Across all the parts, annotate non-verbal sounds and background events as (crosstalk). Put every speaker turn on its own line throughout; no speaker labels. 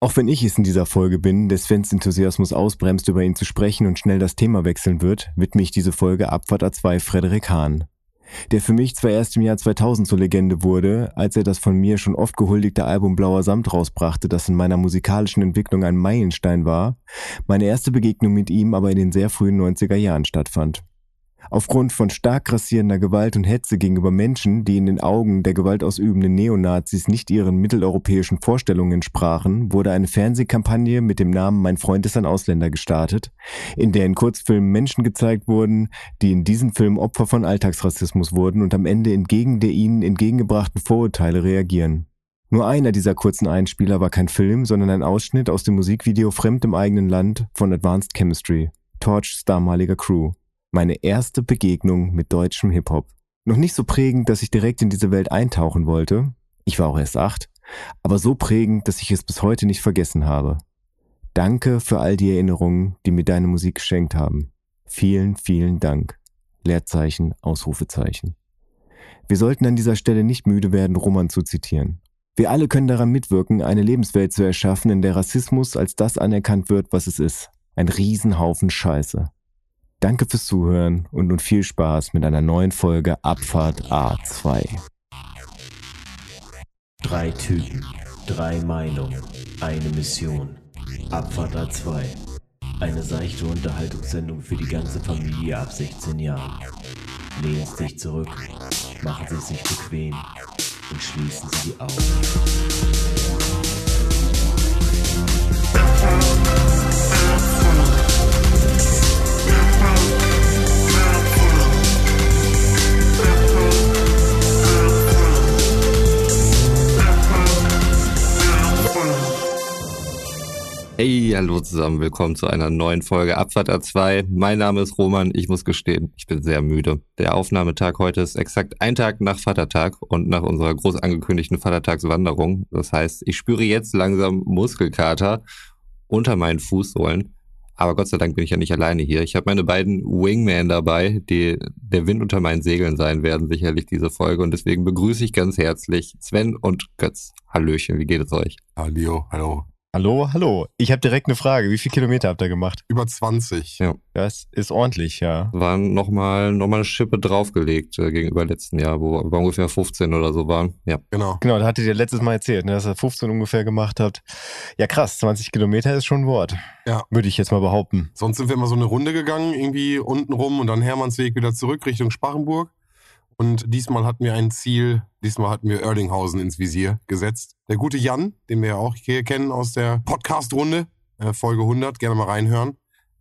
Auch wenn ich es in dieser Folge bin, der Svens Enthusiasmus ausbremst, über ihn zu sprechen und schnell das Thema wechseln wird, widme ich diese Folge Abfahrt A2 Frederik Hahn. Der für mich zwar erst im Jahr 2000 zur Legende wurde, als er das von mir schon oft gehuldigte Album Blauer Samt rausbrachte, das in meiner musikalischen Entwicklung ein Meilenstein war, meine erste Begegnung mit ihm aber in den sehr frühen 90er Jahren stattfand. Aufgrund von stark grassierender Gewalt und Hetze gegenüber Menschen, die in den Augen der gewaltausübenden Neonazis nicht ihren mitteleuropäischen Vorstellungen entsprachen, wurde eine Fernsehkampagne mit dem Namen Mein Freund ist ein Ausländer gestartet, in der in Kurzfilmen Menschen gezeigt wurden, die in diesem Film Opfer von Alltagsrassismus wurden und am Ende entgegen der ihnen entgegengebrachten Vorurteile reagieren. Nur einer dieser kurzen Einspieler war kein Film, sondern ein Ausschnitt aus dem Musikvideo Fremd im eigenen Land von Advanced Chemistry, Torchs damaliger Crew. Meine erste Begegnung mit deutschem Hip-Hop. Noch nicht so prägend, dass ich direkt in diese Welt eintauchen wollte. Ich war auch erst acht. Aber so prägend, dass ich es bis heute nicht vergessen habe. Danke für all die Erinnerungen, die mir deine Musik geschenkt haben. Vielen, vielen Dank. Leerzeichen, Ausrufezeichen. Wir sollten an dieser Stelle nicht müde werden, Roman zu zitieren. Wir alle können daran mitwirken, eine Lebenswelt zu erschaffen, in der Rassismus als das anerkannt wird, was es ist. Ein Riesenhaufen Scheiße. Danke fürs Zuhören und nun viel Spaß mit einer neuen Folge Abfahrt A2.
Drei Typen, drei Meinungen, eine Mission. Abfahrt A2. Eine seichte Unterhaltungssendung für die ganze Familie ab 16 Jahren. Lehnen Sie sich zurück, machen Sie es sich bequem und schließen Sie die Augen.
Hey, hallo zusammen, willkommen zu einer neuen Folge Abfahrt A2. Mein Name ist Roman, ich muss gestehen, ich bin sehr müde. Der Aufnahmetag heute ist exakt ein Tag nach Vatertag und nach unserer groß angekündigten Vatertagswanderung. Das heißt, ich spüre jetzt langsam Muskelkater unter meinen Fußsohlen. Aber Gott sei Dank bin ich ja nicht alleine hier. Ich habe meine beiden Wingmen dabei, die der Wind unter meinen Segeln sein werden, sicherlich diese Folge. Und deswegen begrüße ich ganz herzlich Sven und Götz. Hallöchen, wie geht es euch?
Hallo, hallo.
Hallo, hallo. Ich habe direkt eine Frage. Wie viele Kilometer habt ihr gemacht?
Über 20.
Ja.
Das ist ordentlich, ja.
Waren nochmal noch mal eine Schippe draufgelegt äh, gegenüber letzten Jahr, wo wir ungefähr 15 oder so waren. Ja.
Genau.
Genau, da hattet ihr letztes Mal erzählt, ne, dass ihr 15 ungefähr gemacht habt. Ja, krass, 20 Kilometer ist schon ein Wort.
Ja.
Würde ich jetzt mal behaupten.
Sonst sind wir immer so eine Runde gegangen, irgendwie unten rum und dann Hermannsweg wieder zurück Richtung Sparrenburg. Und diesmal hatten wir ein Ziel, diesmal hatten wir Erlinghausen ins Visier gesetzt. Der gute Jan, den wir ja auch hier kennen aus der Podcast-Runde, äh, Folge 100, gerne mal reinhören,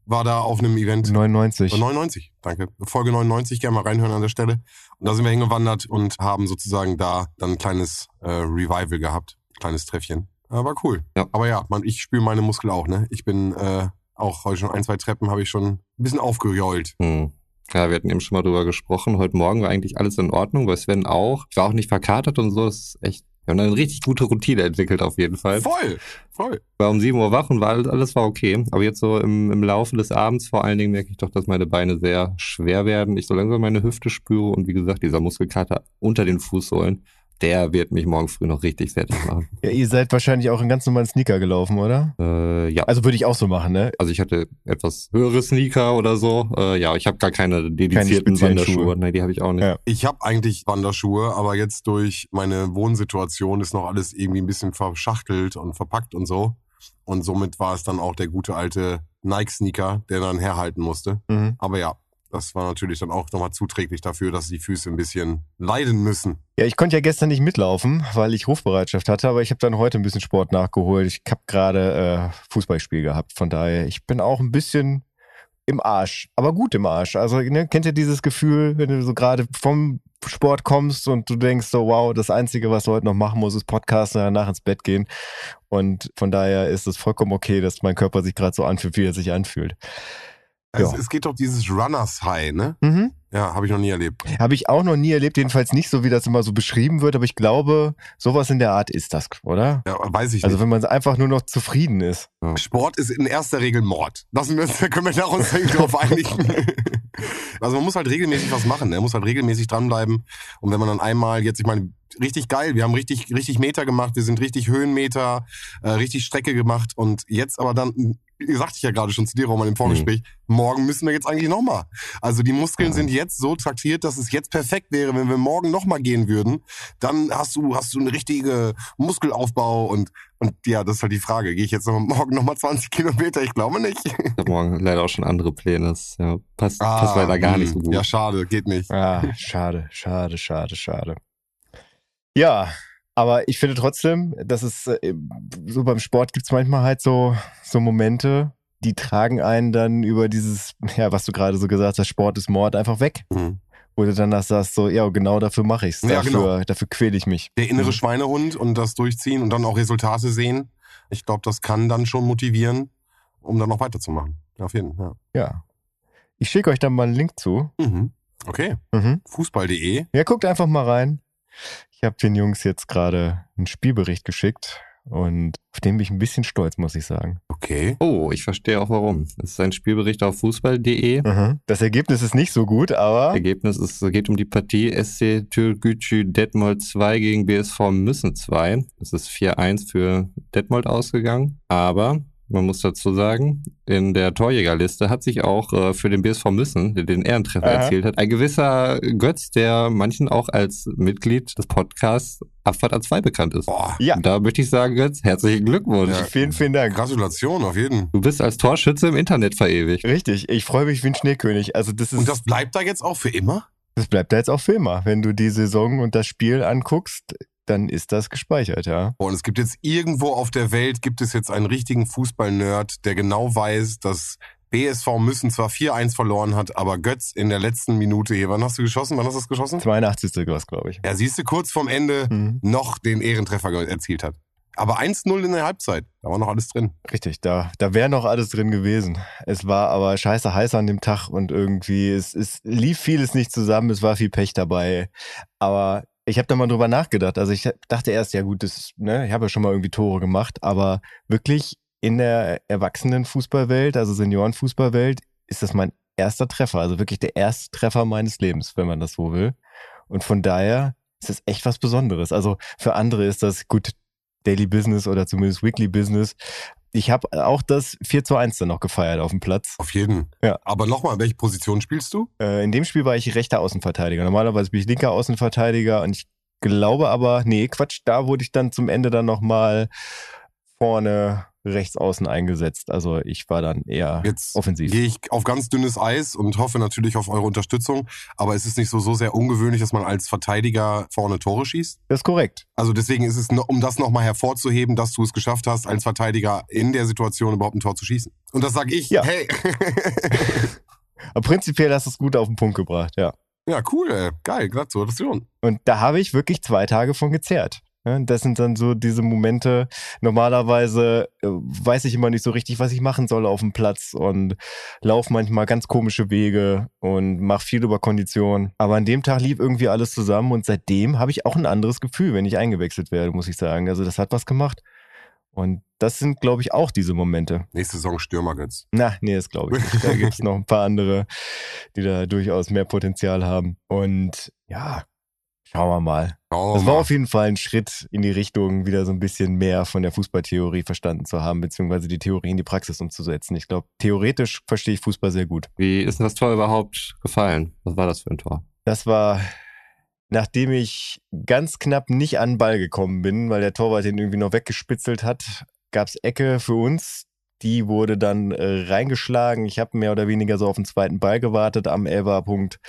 war da auf einem Event.
99.
Äh, 99, danke. Folge 99, gerne mal reinhören an der Stelle. Und da sind wir hingewandert und haben sozusagen da dann ein kleines äh, Revival gehabt, kleines Treffchen. Äh, war cool.
Ja.
Aber ja, man, ich spüre meine Muskel auch, ne? Ich bin äh, auch heute schon ein, zwei Treppen habe ich schon ein bisschen aufgejault.
Hm. Ja, wir hatten eben schon mal drüber gesprochen. Heute Morgen war eigentlich alles in Ordnung, bei Sven auch. Ich war auch nicht verkatert und so. Das ist echt. Wir haben eine richtig gute Routine entwickelt auf jeden Fall.
Voll, voll.
War um 7 Uhr wach und war alles, alles war okay. Aber jetzt so im, im Laufe des Abends vor allen Dingen merke ich doch, dass meine Beine sehr schwer werden. Ich so langsam meine Hüfte spüre und wie gesagt, dieser Muskelkater unter den Fußsohlen, der wird mich morgen früh noch richtig fertig machen. (laughs)
Ja, ihr seid wahrscheinlich auch in ganz normalen Sneaker gelaufen, oder?
äh, ja.
Also würde ich auch so machen, ne?
Also ich hatte etwas höhere Sneaker oder so. Äh, ja, ich habe gar keine dedizierten
speziellen
Wanderschuhe.
Schuhe.
Nein, die habe ich auch nicht.
Ja.
Ich habe eigentlich Wanderschuhe, aber jetzt durch meine Wohnsituation ist noch alles irgendwie ein bisschen verschachtelt und verpackt und so. Und somit war es dann auch der gute alte Nike-Sneaker, der dann herhalten musste.
Mhm.
Aber ja, das war natürlich dann auch nochmal zuträglich dafür, dass die Füße ein bisschen leiden müssen.
Ja, ich konnte ja gestern nicht mitlaufen, weil ich Rufbereitschaft hatte, aber ich habe dann heute ein bisschen Sport nachgeholt. Ich habe gerade äh, Fußballspiel gehabt, von daher, ich bin auch ein bisschen im Arsch, aber gut im Arsch. Also, ne, kennt ihr dieses Gefühl, wenn du so gerade vom Sport kommst und du denkst so, wow, das Einzige, was du heute noch machen musst, ist Podcasten und danach ins Bett gehen. Und von daher ist es vollkommen okay, dass mein Körper sich gerade so anfühlt, wie er sich anfühlt.
Es,
Ja.
es geht doch dieses Runners High, ne?
Mhm.
Ja, habe ich noch nie erlebt.
Habe ich auch noch nie erlebt, jedenfalls nicht so, wie das immer so beschrieben wird, aber ich glaube, sowas in der Art ist das, oder?
Ja, weiß ich
Also
nicht.
wenn man einfach nur noch zufrieden ist.
Sport ist in erster Regel Mord. Das müssen, können wir da uns (laughs) drauf einigen. Also man muss halt regelmäßig was machen. Ne? Man muss halt regelmäßig dranbleiben. Und wenn man dann einmal, jetzt, ich meine, richtig geil. Wir haben richtig, richtig Meter gemacht. Wir sind richtig Höhenmeter, äh, richtig Strecke gemacht. Und jetzt aber dann, sagte ich ja gerade schon zu dir, Roman, im Vorgespräch, mhm. morgen müssen wir jetzt eigentlich nochmal. Also die Muskeln ja. sind jetzt so traktiert, dass es jetzt perfekt wäre, wenn wir morgen nochmal gehen würden. Dann hast du, hast du eine richtige Muskelaufbau und, und ja, das ist halt die Frage. Gehe ich jetzt noch, morgen nochmal 20 Kilometer? Ich glaube nicht.
Ich habe morgen leider auch schon andere Pläne. Das ja, passt, ah, passt leider gar mh. nicht so gut.
Ja, schade, geht nicht.
Ah, schade, schade, schade, schade. Ja, aber ich finde trotzdem, dass es äh, so beim Sport gibt es manchmal halt so, so Momente, die tragen einen dann über dieses, ja, was du gerade so gesagt hast, Sport ist Mord einfach weg. Mhm. Wo du dann sagst, so, ja, genau dafür mache ich's. Ja, dafür, genau. dafür quäle ich mich.
Der innere mhm. Schweinehund und das Durchziehen und dann auch Resultate sehen. Ich glaube, das kann dann schon motivieren, um dann noch weiterzumachen. Auf jeden Fall.
Ja. ja. Ich schicke euch dann mal einen Link zu.
Mhm. Okay. Mhm. Fußball.de.
Ja, guckt einfach mal rein. Ich habe den Jungs jetzt gerade einen Spielbericht geschickt und auf den bin ich ein bisschen stolz, muss ich sagen.
Okay.
Oh, ich verstehe auch warum. Es ist ein Spielbericht auf fußball.de.
Mhm. Das Ergebnis ist nicht so gut, aber.
Ergebnis ist, es geht um die Partie SC Türkgücü Detmold 2 gegen BSV Müssen 2. Es ist 4-1 für Detmold ausgegangen, aber man muss dazu sagen, in der Torjägerliste hat sich auch äh, für den BSV Müssen, der den Ehrentreffer Aha. erzielt hat, ein gewisser Götz, der manchen auch als Mitglied des Podcasts Abfahrt A2 bekannt ist. Boah. Ja. Und da möchte ich sagen, Götz, herzlichen Glückwunsch. Ja,
vielen, vielen Dank.
Gratulation, auf jeden.
Du bist als Torschütze im Internet verewigt.
Richtig, ich freue mich wie ein Schneekönig. Also das ist
Und das bleibt da jetzt auch für immer?
Das bleibt da jetzt auch für immer. Wenn du die Saison und das Spiel anguckst, dann ist das gespeichert, ja.
Und es gibt jetzt irgendwo auf der Welt, gibt es jetzt einen richtigen Fußball-Nerd, der genau weiß, dass BSV Müssen zwar 4-1 verloren hat, aber Götz in der letzten Minute hier, wann hast du geschossen? Wann hast du das geschossen?
82. was, glaube ich.
Ja, siehst du, kurz vorm Ende mhm. noch den Ehrentreffer erzielt hat. Aber 1-0 in der Halbzeit, da war noch alles drin.
Richtig, da, da wäre noch alles drin gewesen. Es war aber scheiße heiß an dem Tag und irgendwie, es, es lief vieles nicht zusammen, es war viel Pech dabei. Aber ich habe da mal drüber nachgedacht. Also ich dachte erst, ja gut, das, ne, ich habe ja schon mal irgendwie Tore gemacht, aber wirklich in der Erwachsenenfußballwelt, also Seniorenfußballwelt, ist das mein erster Treffer. Also wirklich der erste Treffer meines Lebens, wenn man das so will. Und von daher ist das echt was Besonderes. Also für andere ist das gut Daily Business oder zumindest Weekly Business. Ich habe auch das 4 zu 1 dann noch gefeiert auf dem Platz.
Auf jeden. Ja. Aber nochmal, welche Position spielst du?
Äh, in dem Spiel war ich rechter Außenverteidiger. Normalerweise bin ich linker Außenverteidiger und ich glaube aber, nee, Quatsch, da wurde ich dann zum Ende dann nochmal vorne rechts außen eingesetzt. Also ich war dann eher Jetzt offensiv.
Gehe ich auf ganz dünnes Eis und hoffe natürlich auf eure Unterstützung. Aber es ist nicht so, so sehr ungewöhnlich, dass man als Verteidiger vorne Tore schießt.
Das ist korrekt.
Also deswegen ist es, um das nochmal hervorzuheben, dass du es geschafft hast, als Verteidiger in der Situation überhaupt ein Tor zu schießen. Und das sage ich, ja. hey.
Aber (laughs) (laughs) prinzipiell hast du es gut auf den Punkt gebracht, ja.
Ja, cool, ey. geil, Gratulation.
Und da habe ich wirklich zwei Tage von gezerrt. Das sind dann so diese Momente. Normalerweise äh, weiß ich immer nicht so richtig, was ich machen soll auf dem Platz und laufe manchmal ganz komische Wege und mache viel über Kondition. Aber an dem Tag lief irgendwie alles zusammen und seitdem habe ich auch ein anderes Gefühl, wenn ich eingewechselt werde, muss ich sagen. Also das hat was gemacht. Und das sind, glaube ich, auch diese Momente.
Nächste Saison Stürmer, Götz.
Na, nee, das glaube ich nicht. Da gibt es noch ein paar andere, die da durchaus mehr Potenzial haben. Und ja, Schauen wir mal. Das war auf jeden Fall ein Schritt in die Richtung, wieder so ein bisschen mehr von der Fußballtheorie verstanden zu haben, beziehungsweise die Theorie in die Praxis umzusetzen. Ich glaube, theoretisch verstehe ich Fußball sehr gut.
Wie ist denn das Tor überhaupt gefallen? Was war das für ein Tor?
Das war, nachdem ich ganz knapp nicht an den Ball gekommen bin, weil der Torwart den irgendwie noch weggespitzelt hat, gab es Ecke für uns. Die wurde dann äh, reingeschlagen. Ich habe mehr oder weniger so auf den zweiten Ball gewartet am Elva-Punkt.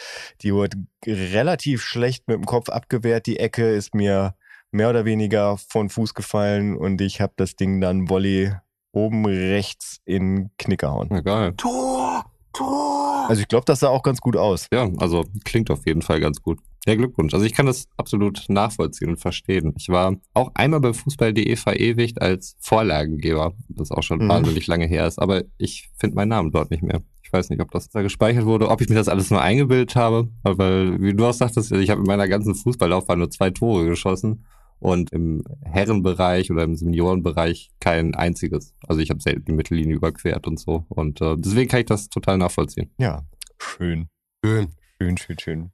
Die wurde relativ schlecht mit dem Kopf abgewehrt. Die Ecke ist mir mehr oder weniger von Fuß gefallen und ich habe das Ding dann Volley oben rechts in Knick gehauen.
Egal.
Tor! Tor!
Also ich glaube, das sah auch ganz gut aus.
Ja, also klingt auf jeden Fall ganz gut. Ja, Glückwunsch. Also ich kann das absolut nachvollziehen und verstehen. Ich war auch einmal bei Fußball.de verewigt als Vorlagengeber, das auch schon mhm. wahnsinnig lange her ist, aber ich finde meinen Namen dort nicht mehr. Ich weiß nicht, ob das da gespeichert wurde, ob ich mir das alles nur eingebildet habe, weil, wie du auch sagtest, ich habe in meiner ganzen Fußballlaufbahn nur zwei Tore geschossen und im Herrenbereich oder im Seniorenbereich kein einziges. Also ich habe selten die Mittellinie überquert und so und äh, deswegen kann ich das total nachvollziehen.
Ja, schön.
Schön.
Schön, schön, schön.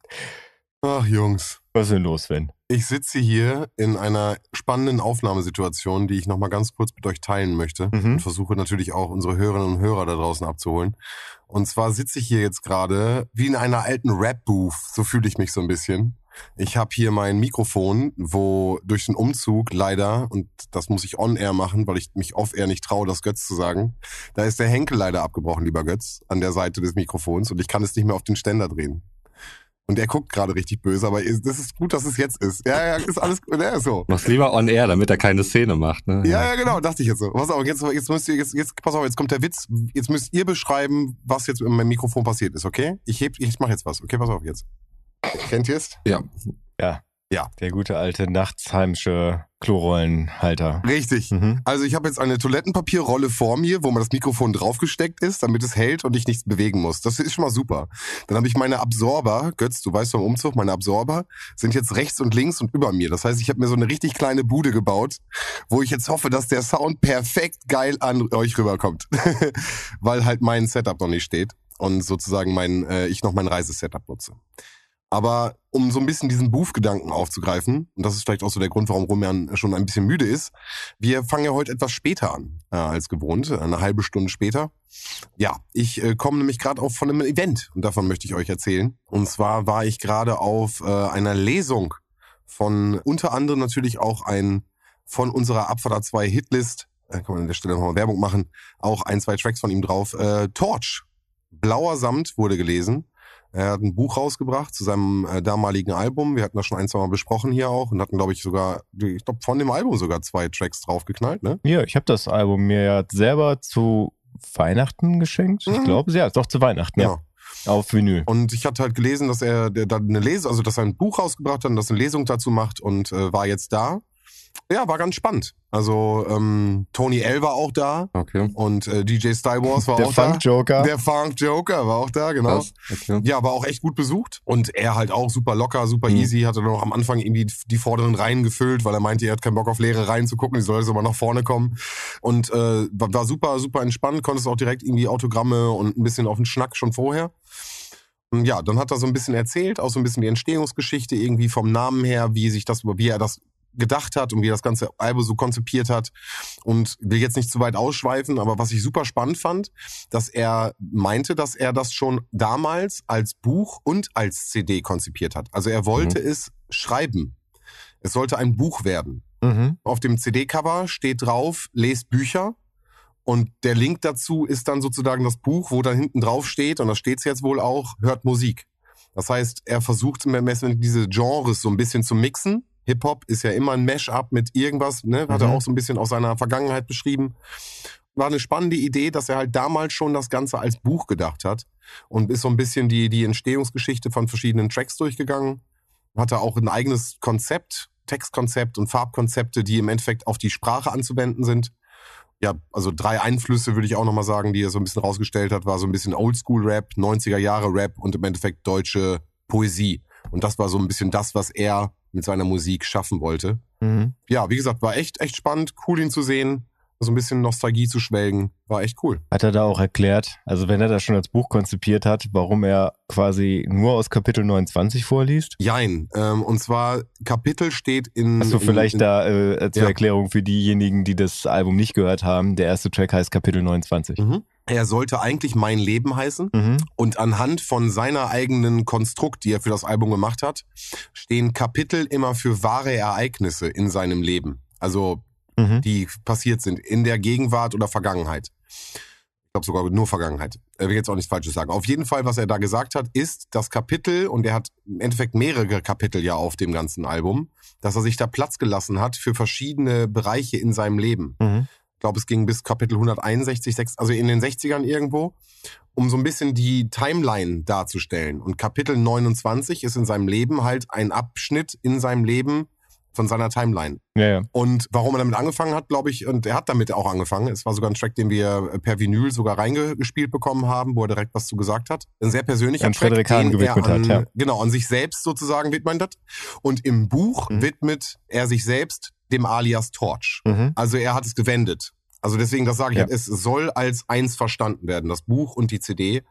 Ach, Jungs.
Was ist denn los, Sven?
Ich sitze hier in einer spannenden Aufnahmesituation, die ich nochmal ganz kurz mit euch teilen möchte
Mhm.
und versuche natürlich auch unsere Hörerinnen und Hörer da draußen abzuholen. Und zwar sitze ich hier jetzt gerade wie in einer alten Rap-Booth, so fühle ich mich so ein bisschen. Ich habe hier mein Mikrofon, wo durch den Umzug leider, und das muss ich on-air machen, weil ich mich off-air nicht traue, das Götz zu sagen, da ist der Henkel leider abgebrochen, lieber Götz, an der Seite des Mikrofons und ich kann es nicht mehr auf den Ständer drehen. Und er guckt gerade richtig böse, aber das ist gut, dass es jetzt ist. Ja, ja, ist alles gut. Ja, so.
Mach's lieber on air, damit er keine Szene macht, ne?
Ja, ja, genau, dachte ich jetzt so. Pass auf, jetzt, jetzt müsst ihr, jetzt, jetzt, pass auf, jetzt kommt der Witz. Jetzt müsst ihr beschreiben, was jetzt mit meinem Mikrofon passiert ist, okay? Ich heb, ich mach jetzt was, okay? Pass auf jetzt. Kennt ihr es?
Ja.
Ja.
Ja.
Der gute alte Nachtsheimsche Klorollenhalter.
Richtig.
Mhm.
Also ich habe jetzt eine Toilettenpapierrolle vor mir, wo man das Mikrofon draufgesteckt ist, damit es hält und ich nichts bewegen muss. Das ist schon mal super. Dann habe ich meine Absorber, Götz, du weißt vom Umzug, meine Absorber sind jetzt rechts und links und über mir. Das heißt, ich habe mir so eine richtig kleine Bude gebaut, wo ich jetzt hoffe, dass der Sound perfekt geil an euch rüberkommt. (laughs) Weil halt mein Setup noch nicht steht und sozusagen mein, äh, ich noch mein Reisesetup nutze. Aber um so ein bisschen diesen Booth-Gedanken aufzugreifen, und das ist vielleicht auch so der Grund, warum Roman schon ein bisschen müde ist, wir fangen ja heute etwas später an äh, als gewohnt, eine halbe Stunde später. Ja, ich äh, komme nämlich gerade auch von einem Event und davon möchte ich euch erzählen. Und zwar war ich gerade auf äh, einer Lesung von unter anderem natürlich auch ein von unserer Abfahrt 2 Hitlist, äh, kann man an der Stelle nochmal Werbung machen, auch ein, zwei Tracks von ihm drauf. Äh, Torch, Blauer Samt wurde gelesen. Er hat ein Buch rausgebracht zu seinem äh, damaligen Album. Wir hatten das schon ein, zwei Mal besprochen hier auch und hatten, glaube ich, sogar, ich glaube, von dem Album sogar zwei Tracks draufgeknallt, ne?
Ja, ich habe das Album mir ja selber zu Weihnachten geschenkt. Ich
Mhm.
glaube, ja, doch zu Weihnachten, ja. Auf Vinyl.
Und ich hatte halt gelesen, dass er da eine Lese, also dass er ein Buch rausgebracht hat und dass er eine Lesung dazu macht und äh, war jetzt da. Ja, war ganz spannend. Also ähm, Tony L war auch da
Okay.
und äh, DJ Star Wars war
Der
auch
Funk Joker.
da. Der Funk Joker war auch da, genau.
Okay.
Ja, war auch echt gut besucht. Und er halt auch super locker, super
Mhm.
easy. Hatte noch am Anfang irgendwie die vorderen Reihen gefüllt, weil er meinte, er hat keinen Bock auf leere Reihen zu gucken. Die soll jetzt aber nach vorne kommen. Und äh, war, war super, super entspannt. Konntest auch direkt irgendwie Autogramme und ein bisschen auf den Schnack schon vorher. Ja, dann hat er so ein bisschen erzählt, auch so ein bisschen die Entstehungsgeschichte irgendwie vom Namen her, wie sich das, wie er das gedacht hat und wie er das ganze Album so konzipiert hat und will jetzt nicht zu weit ausschweifen, aber was ich super spannend fand, dass er meinte, dass er das schon damals als Buch und als CD konzipiert hat. Also er wollte es schreiben. Es sollte ein Buch werden.
Mhm.
Auf dem CD-Cover steht drauf, lest Bücher. Und der Link dazu ist dann sozusagen das Buch, wo dann hinten drauf steht, und da steht's jetzt wohl auch, hört Musik. Das heißt, er versucht im Ermessen diese Genres so ein bisschen zu mixen. Hip-Hop ist ja immer ein Mash-up mit irgendwas, ne? Hat er
Mhm.
auch so ein bisschen aus seiner Vergangenheit beschrieben. War eine spannende Idee, dass er halt damals schon das Ganze als Buch gedacht hat und ist so ein bisschen die, die Entstehungsgeschichte von verschiedenen Tracks durchgegangen. Hatte auch ein eigenes Konzept, Textkonzept und Farbkonzepte, die im Endeffekt auf die Sprache anzuwenden sind. Ja, also drei Einflüsse würde ich auch nochmal sagen, die er so ein bisschen rausgestellt hat, war so ein bisschen Oldschool-Rap, 90er Jahre Rap und im Endeffekt deutsche Poesie. Und das war so ein bisschen das, was er mit seiner Musik schaffen wollte.
Mhm.
Ja, wie gesagt, war echt, echt spannend, cool ihn zu sehen, so ein bisschen Nostalgie zu schwelgen, war echt cool.
Hat er da auch erklärt, also wenn er das schon als Buch konzipiert hat, warum er quasi nur aus Kapitel 29 vorliest?
Jein, ähm, und zwar Kapitel steht in...
Hast du
in,
vielleicht
in,
da äh, zur
Ja.
Erklärung für diejenigen, die das Album nicht gehört haben, der erste Track heißt Kapitel 29.
Mhm. Er sollte eigentlich Mein Leben heißen.
Mhm.
Und anhand von seiner eigenen Konstrukt, die er für das Album gemacht hat, stehen Kapitel immer für wahre Ereignisse in seinem Leben. Also
Mhm.
die passiert sind in der Gegenwart oder Vergangenheit. Ich glaube sogar nur Vergangenheit. Er will jetzt auch nichts Falsches sagen. Auf jeden Fall, was er da gesagt hat, ist das Kapitel, und er hat im Endeffekt mehrere Kapitel ja auf dem ganzen Album, dass er sich da Platz gelassen hat für verschiedene Bereiche in seinem Leben.
Mhm.
Ich glaube, es ging bis Kapitel 161, sechs- also in den 60ern irgendwo, um so ein bisschen die Timeline darzustellen. Und Kapitel 29 ist in seinem Leben halt ein Abschnitt in seinem Leben von seiner Timeline.
Ja, ja.
Und warum er damit angefangen hat, glaube ich, und er hat damit auch angefangen. Es war sogar ein Track, den wir per Vinyl sogar reingespielt bekommen haben, wo er direkt was zu gesagt hat. Ein sehr persönlicher
An
Track,
Frederik Hahn
den er
gewidmet
an,
hat, ja.
Genau, an sich selbst sozusagen widmet hat. Und im Buch
Mhm.
widmet er sich selbst dem Alias Torch.
Mhm.
Also er hat es gewendet. Also deswegen, das sage ich,
Ja.
halt, es soll als eins verstanden werden, das Buch und die CD.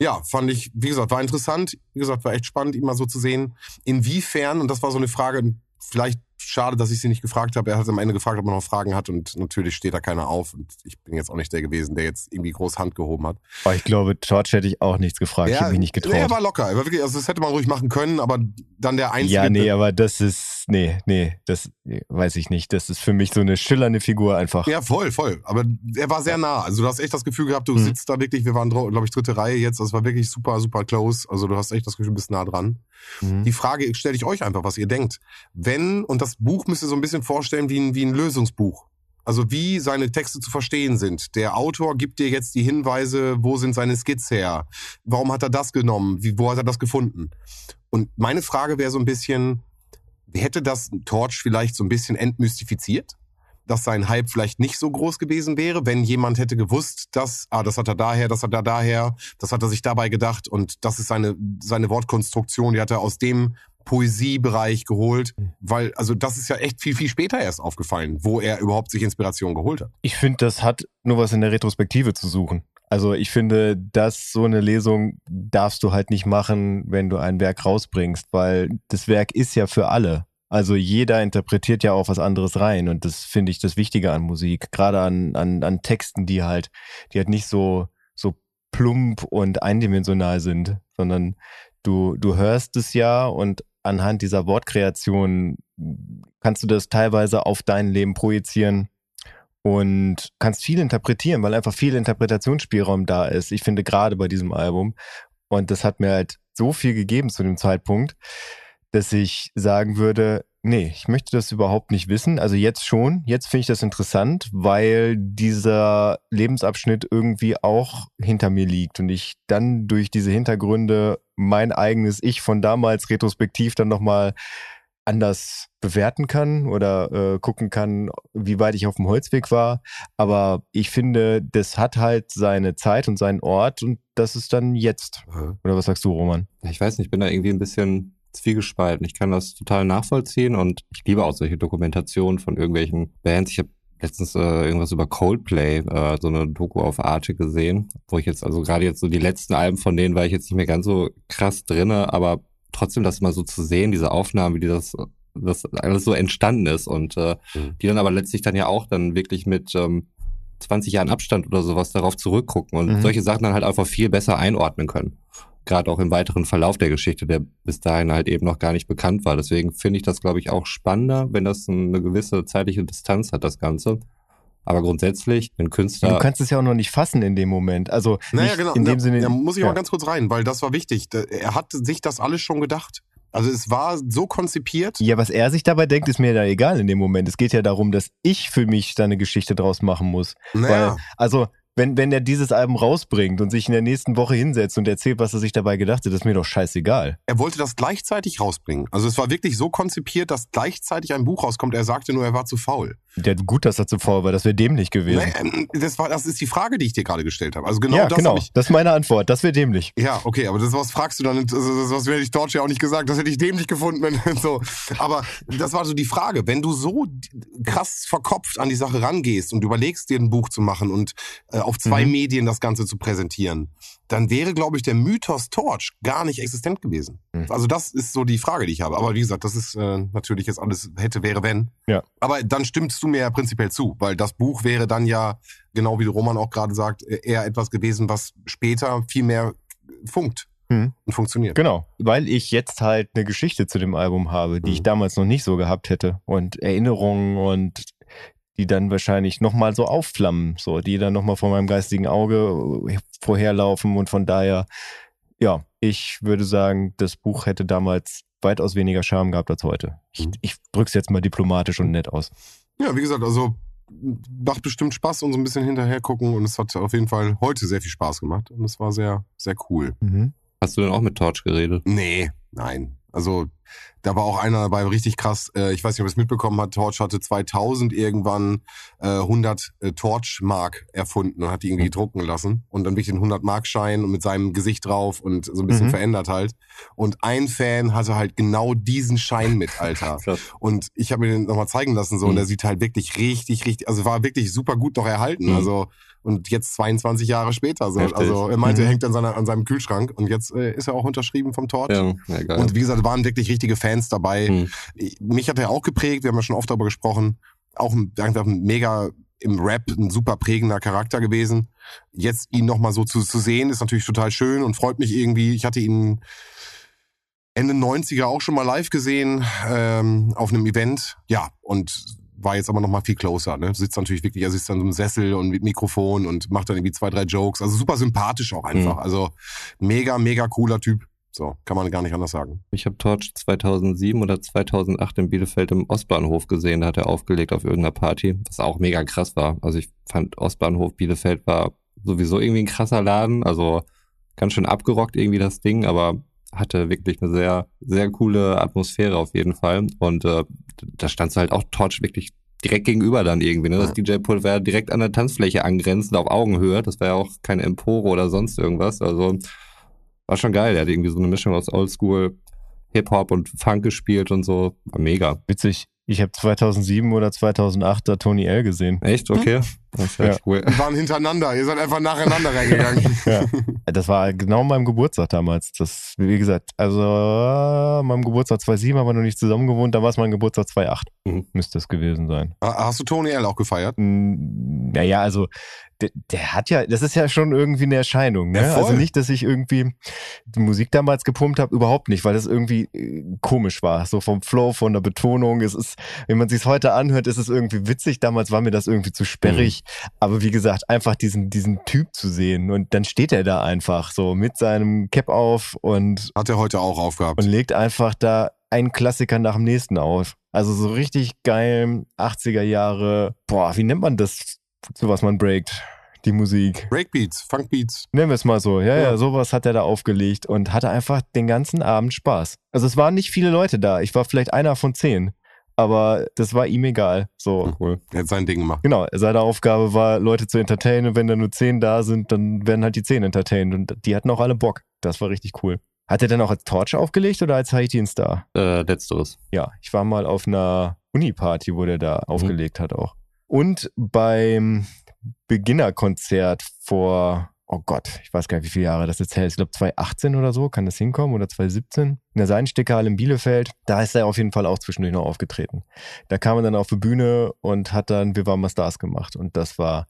ja, fand ich, wie gesagt, war interessant. Wie gesagt, war echt spannend, ihn mal so zu sehen. Inwiefern, und das war so eine Frage, vielleicht schade, dass ich sie nicht gefragt habe. Er hat am Ende gefragt, ob er noch Fragen hat und natürlich steht da keiner auf. Und ich bin jetzt auch nicht der gewesen, der jetzt irgendwie groß Hand gehoben hat.
Aber ich glaube, George hätte ich auch nichts gefragt. Ja, ich habe mich nicht getraut.
Nee, er war locker. Er war wirklich, also das hätte man ruhig machen können, aber dann der einzige.
Ja, nee, aber das ist, nee, nee, das weiß ich nicht. Das ist für mich so eine schillernde Figur einfach.
Ja, voll, voll. Aber er war sehr nah. Also du hast echt das Gefühl gehabt, du mhm. sitzt da wirklich, wir waren, glaube ich, dritte Reihe jetzt. Das war wirklich super, super close. Also du hast echt das Gefühl, du bist nah dran. Mhm. Die Frage stelle ich euch einfach, was ihr denkt. Wenn, und das Buch müsste so ein bisschen vorstellen wie ein, wie ein Lösungsbuch. Also wie seine Texte zu verstehen sind. Der Autor gibt dir jetzt die Hinweise, wo sind seine Skizzen her? Warum hat er das genommen? Wie, wo hat er das gefunden? Und meine Frage wäre so ein bisschen, hätte das Torch vielleicht so ein bisschen entmystifiziert? Dass sein Hype vielleicht nicht so groß gewesen wäre, wenn jemand hätte gewusst, dass, ah, das hat er daher, das hat er daher, das hat er sich dabei gedacht und das ist seine, seine Wortkonstruktion, die hat er aus dem Poesiebereich geholt, hm. weil, also das ist ja echt viel, viel später erst aufgefallen, wo er überhaupt sich Inspiration geholt hat.
Ich finde, das hat nur was in der Retrospektive zu suchen. Also ich finde, dass so eine Lesung darfst du halt nicht machen, wenn du ein Werk rausbringst, weil das Werk ist ja für alle. Also jeder interpretiert ja auch was anderes rein und das finde ich das Wichtige an Musik, gerade an, an, an Texten, die halt, die halt nicht so, so plump und eindimensional sind, sondern du, du hörst es ja und anhand dieser Wortkreation kannst du das teilweise auf dein Leben projizieren und kannst viel interpretieren, weil einfach viel Interpretationsspielraum da ist. Ich finde gerade bei diesem Album. Und das hat mir halt so viel gegeben zu dem Zeitpunkt, dass ich sagen würde, nee, ich möchte das überhaupt nicht wissen. Also jetzt schon, jetzt finde ich das interessant, weil dieser Lebensabschnitt irgendwie auch hinter mir liegt und ich dann durch diese Hintergründe mein eigenes Ich von damals retrospektiv dann nochmal anders bewerten kann oder äh, gucken kann, wie weit ich auf dem Holzweg war. Aber ich finde, das hat halt seine Zeit und seinen Ort und das ist dann jetzt. Oder was sagst du, Roman?
Ich weiß nicht, ich bin da irgendwie ein bisschen zwiegespalten. Ich kann das total nachvollziehen und ich liebe auch solche Dokumentationen von irgendwelchen Bands. Ich habe letztens äh, irgendwas über Coldplay, äh, so eine Doku auf Arte gesehen, wo ich jetzt, also gerade jetzt so die letzten Alben von denen war ich jetzt nicht mehr ganz so krass drinne, aber trotzdem das mal so zu sehen, diese Aufnahmen, wie die das, das alles so entstanden ist und äh, mhm. die dann aber letztlich dann ja auch dann wirklich mit ähm, 20 Jahren Abstand oder sowas darauf zurückgucken und mhm. solche Sachen dann halt einfach viel besser einordnen können gerade auch im weiteren Verlauf der Geschichte, der bis dahin halt eben noch gar nicht bekannt war. Deswegen finde ich das, glaube ich, auch spannender, wenn das eine gewisse zeitliche Distanz hat, das Ganze. Aber grundsätzlich, wenn Künstler.
Du kannst es ja auch noch nicht fassen in dem Moment. Also naja, genau. in dem da, Sinne.
Da muss ich ja. mal ganz kurz rein, weil das war wichtig. Er hat sich das alles schon gedacht. Also es war so konzipiert.
Ja, was er sich dabei denkt, ist mir da egal in dem Moment. Es geht ja darum, dass ich für mich da eine Geschichte draus machen muss. Naja. Weil, also wenn, wenn er dieses Album rausbringt und sich in der nächsten Woche hinsetzt und erzählt, was er sich dabei gedacht hat, ist mir doch scheißegal.
Er wollte das gleichzeitig rausbringen. Also es war wirklich so konzipiert, dass gleichzeitig ein Buch rauskommt. Er sagte nur, er war zu faul.
Ja, gut, dass er zu faul war, das wäre dämlich gewesen.
Nee, das, war, das ist die Frage, die ich dir gerade gestellt habe. Also genau
ja,
das
genau. Ich, das ist meine Antwort. Das wäre dämlich.
Ja, okay, aber das was fragst du dann, das, was hätte ich dort ja auch nicht gesagt. Das hätte ich dämlich gefunden, wenn (laughs) so. Aber das war so die Frage, wenn du so krass verkopft an die Sache rangehst und überlegst, dir ein Buch zu machen und äh, auf zwei mhm. Medien das Ganze zu präsentieren, dann wäre, glaube ich, der Mythos Torch gar nicht existent gewesen. Mhm. Also das ist so die Frage, die ich habe. Aber wie gesagt, das ist äh, natürlich jetzt alles hätte, wäre, wenn.
Ja.
Aber dann stimmst du mir ja prinzipiell zu, weil das Buch wäre dann ja, genau wie Roman auch gerade sagt, e-, eher etwas gewesen, was später viel mehr funkt mhm. und funktioniert.
Genau, weil ich jetzt halt eine Geschichte zu dem Album habe, die mhm. ich damals noch nicht so gehabt hätte und Erinnerungen und die dann wahrscheinlich nochmal so aufflammen, so, die dann nochmal vor meinem geistigen Auge äh, vorherlaufen und von daher, ja, ich würde sagen, das Buch hätte damals weitaus weniger Charme gehabt als heute. Ich, mhm. ich drück's jetzt mal diplomatisch und nett aus.
Ja, wie gesagt, also macht bestimmt Spaß und so ein bisschen hinterher gucken und es hat auf jeden Fall heute sehr viel Spaß gemacht und es war sehr, sehr cool.
Mhm. Hast du denn auch mit Torch geredet?
Nee, nein. Also da war auch einer dabei, richtig krass. Äh, ich weiß nicht, ob ihr es mitbekommen hat. Torch hatte 2000 irgendwann äh, 100 äh, Torch-Mark erfunden und hat die irgendwie drucken lassen. Und dann wirklich den 100-Mark-Schein und mit seinem Gesicht drauf und so ein bisschen
Mhm.
verändert halt. Und ein Fan hatte halt genau diesen Schein mit, Alter. (laughs) Und ich habe mir den nochmal zeigen lassen so und
Mhm.
der sieht halt wirklich richtig, richtig, also war wirklich super gut noch erhalten.
Mhm.
Also und jetzt 22 Jahre später so. Also er meinte,
Mhm.
er hängt an, seiner, an seinem Kühlschrank und jetzt äh, ist er auch unterschrieben vom Torch.
Ja, ja.
Und wie gesagt, waren wirklich richtige Fans dabei.
Mhm.
Ich- Mich hat er auch geprägt, wir haben ja schon oft darüber gesprochen. Auch ein, einfach ein mega im Rap ein super prägender Charakter gewesen. Jetzt ihn nochmal so zu, zu sehen, ist natürlich total schön und freut mich irgendwie. Ich hatte ihn Ende 90er auch schon mal live gesehen ähm, auf einem Event. Ja, und war jetzt aber noch mal viel closer. Ne? Sitzt natürlich wirklich, er sitzt dann so im Sessel und mit Mikrofon und macht dann irgendwie zwei, drei Jokes. Also super sympathisch auch einfach.
Mhm.
Also mega, mega cooler Typ. So, kann man gar nicht anders sagen.
Ich habe Torch 2007 oder 2008 in Bielefeld im Ostbahnhof gesehen. Da hat er aufgelegt auf irgendeiner Party, was auch mega krass war. Also ich fand Ostbahnhof Bielefeld war sowieso irgendwie ein krasser Laden. Also ganz schön abgerockt irgendwie das Ding, aber hatte wirklich eine sehr, sehr coole Atmosphäre auf jeden Fall. Und äh, da standst du halt auch Torch wirklich direkt gegenüber dann irgendwie. Ne? Das DJ-Pult war direkt an der Tanzfläche angrenzend auf Augenhöhe. Das war ja auch keine Empore oder sonst irgendwas. Also war schon geil. Er hat irgendwie so eine Mischung aus Oldschool, Hip-Hop und Funk gespielt und so. War mega.
Witzig. Ich habe 2007 oder 2008 da Tony L gesehen.
Echt? Okay. Das ist ja, cool.
Die waren hintereinander, ihr seid einfach nacheinander reingegangen. (laughs)
Ja. Das war genau meinem Geburtstag damals. Das, wie gesagt, also äh, meinem Geburtstag 2007 haben wir noch nicht zusammen gewohnt, da war es mein Geburtstag 2008.
Mhm.
Müsste es gewesen sein.
Hast du Tony L auch gefeiert?
Naja, also der, der hat ja, das ist ja schon irgendwie eine Erscheinung, ne?
Ja,
also nicht, dass ich irgendwie die Musik damals gepumpt habe, überhaupt nicht, weil das irgendwie äh, komisch war, so vom Flow, von der Betonung. Es ist, wenn man sich's heute anhört, ist es irgendwie witzig. Damals war mir das irgendwie zu sperrig, aber wie gesagt, einfach diesen diesen Typ zu sehen und dann steht er da einfach so mit seinem Cap auf und
Hat er heute auch aufgehabt.
und legt einfach da einen Klassiker nach dem nächsten auf. Also so richtig geil 80er Jahre. Boah, wie nennt man das, zu was man breakt? Die Musik.
Breakbeats, Funkbeats.
Nennen wir es mal so. Ja, ja,
Ja.
sowas hat er da aufgelegt und hatte einfach den ganzen Abend Spaß. Also es waren nicht viele Leute da. Ich war vielleicht einer von zehn. Aber das war ihm egal. So.
Cool.
Er hat sein Ding gemacht.
Genau, seine Aufgabe war, Leute zu entertainen. Und wenn da nur zehn da sind, dann werden halt die zehn entertained. Und die hatten auch alle Bock. Das war richtig cool. Hat er dann auch als Torch aufgelegt oder als Haitian Star?
Äh, letzteres.
Ja, ich war mal auf einer Uni-Party, wo der da aufgelegt hat auch. Und beim Beginnerkonzert vor, oh Gott, ich weiß gar nicht, wie viele Jahre das jetzt her ist. Ich glaube 2018 oder so, kann das hinkommen oder 2017? In der Seidensteckerhalle in Bielefeld, da ist er auf jeden Fall auch zwischendurch noch aufgetreten. Da kam er dann auf die Bühne und hat dann Wir waren mal Stars gemacht. Und das war,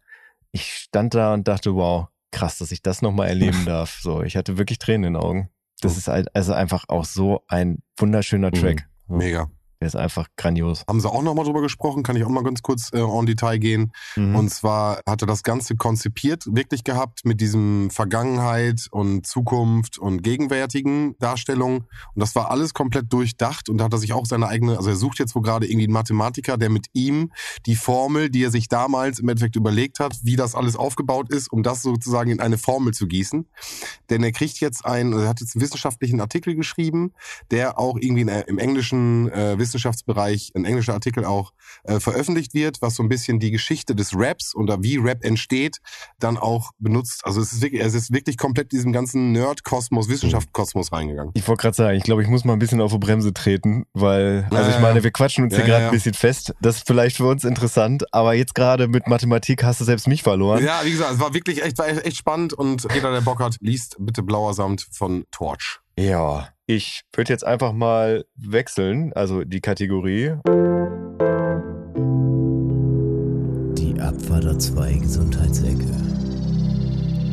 ich stand da und dachte, wow, krass, dass ich das nochmal erleben (laughs) darf. So, ich hatte wirklich Tränen in den Augen. Das ist also einfach auch so ein wunderschöner
Mhm.
Track.
Mega.
Der ist einfach grandios.
Haben sie auch nochmal drüber gesprochen, kann ich auch mal ganz kurz äh, en Detail gehen.
Mhm.
Und zwar hat er das Ganze konzipiert, wirklich gehabt, mit diesem Vergangenheit und Zukunft und gegenwärtigen Darstellungen. Und das war alles komplett durchdacht und da hat er sich auch seine eigene, also er sucht jetzt wohl gerade irgendwie einen Mathematiker, der mit ihm die Formel, die er sich damals im Endeffekt überlegt hat, wie das alles aufgebaut ist, um das sozusagen in eine Formel zu gießen. Denn er kriegt jetzt einen, er hat jetzt einen wissenschaftlichen Artikel geschrieben, der auch irgendwie in, im englischen äh, Wissenschaftsbereich, ein englischer Artikel auch äh, veröffentlicht wird, was so ein bisschen die Geschichte des Raps oder wie Rap entsteht, dann auch benutzt. Also es ist wirklich, es ist wirklich komplett diesem ganzen Nerd-Kosmos, Wissenschaftskosmos reingegangen.
Ich wollte gerade sagen, ich glaube, ich muss mal ein bisschen auf die Bremse treten, weil, also
Ja,
ich meine, wir quatschen uns
Ja,
hier gerade
ja.
ein bisschen fest. Das ist vielleicht für uns interessant, aber jetzt gerade mit Mathematik hast du selbst mich verloren.
Ja, wie gesagt, es war wirklich echt, war echt spannend und jeder, der Bock hat, liest bitte Blauer Samt von Torch.
Ja. Ich würde jetzt einfach mal wechseln, also die Kategorie.
Die Abfahrer 2 Gesundheitsecke.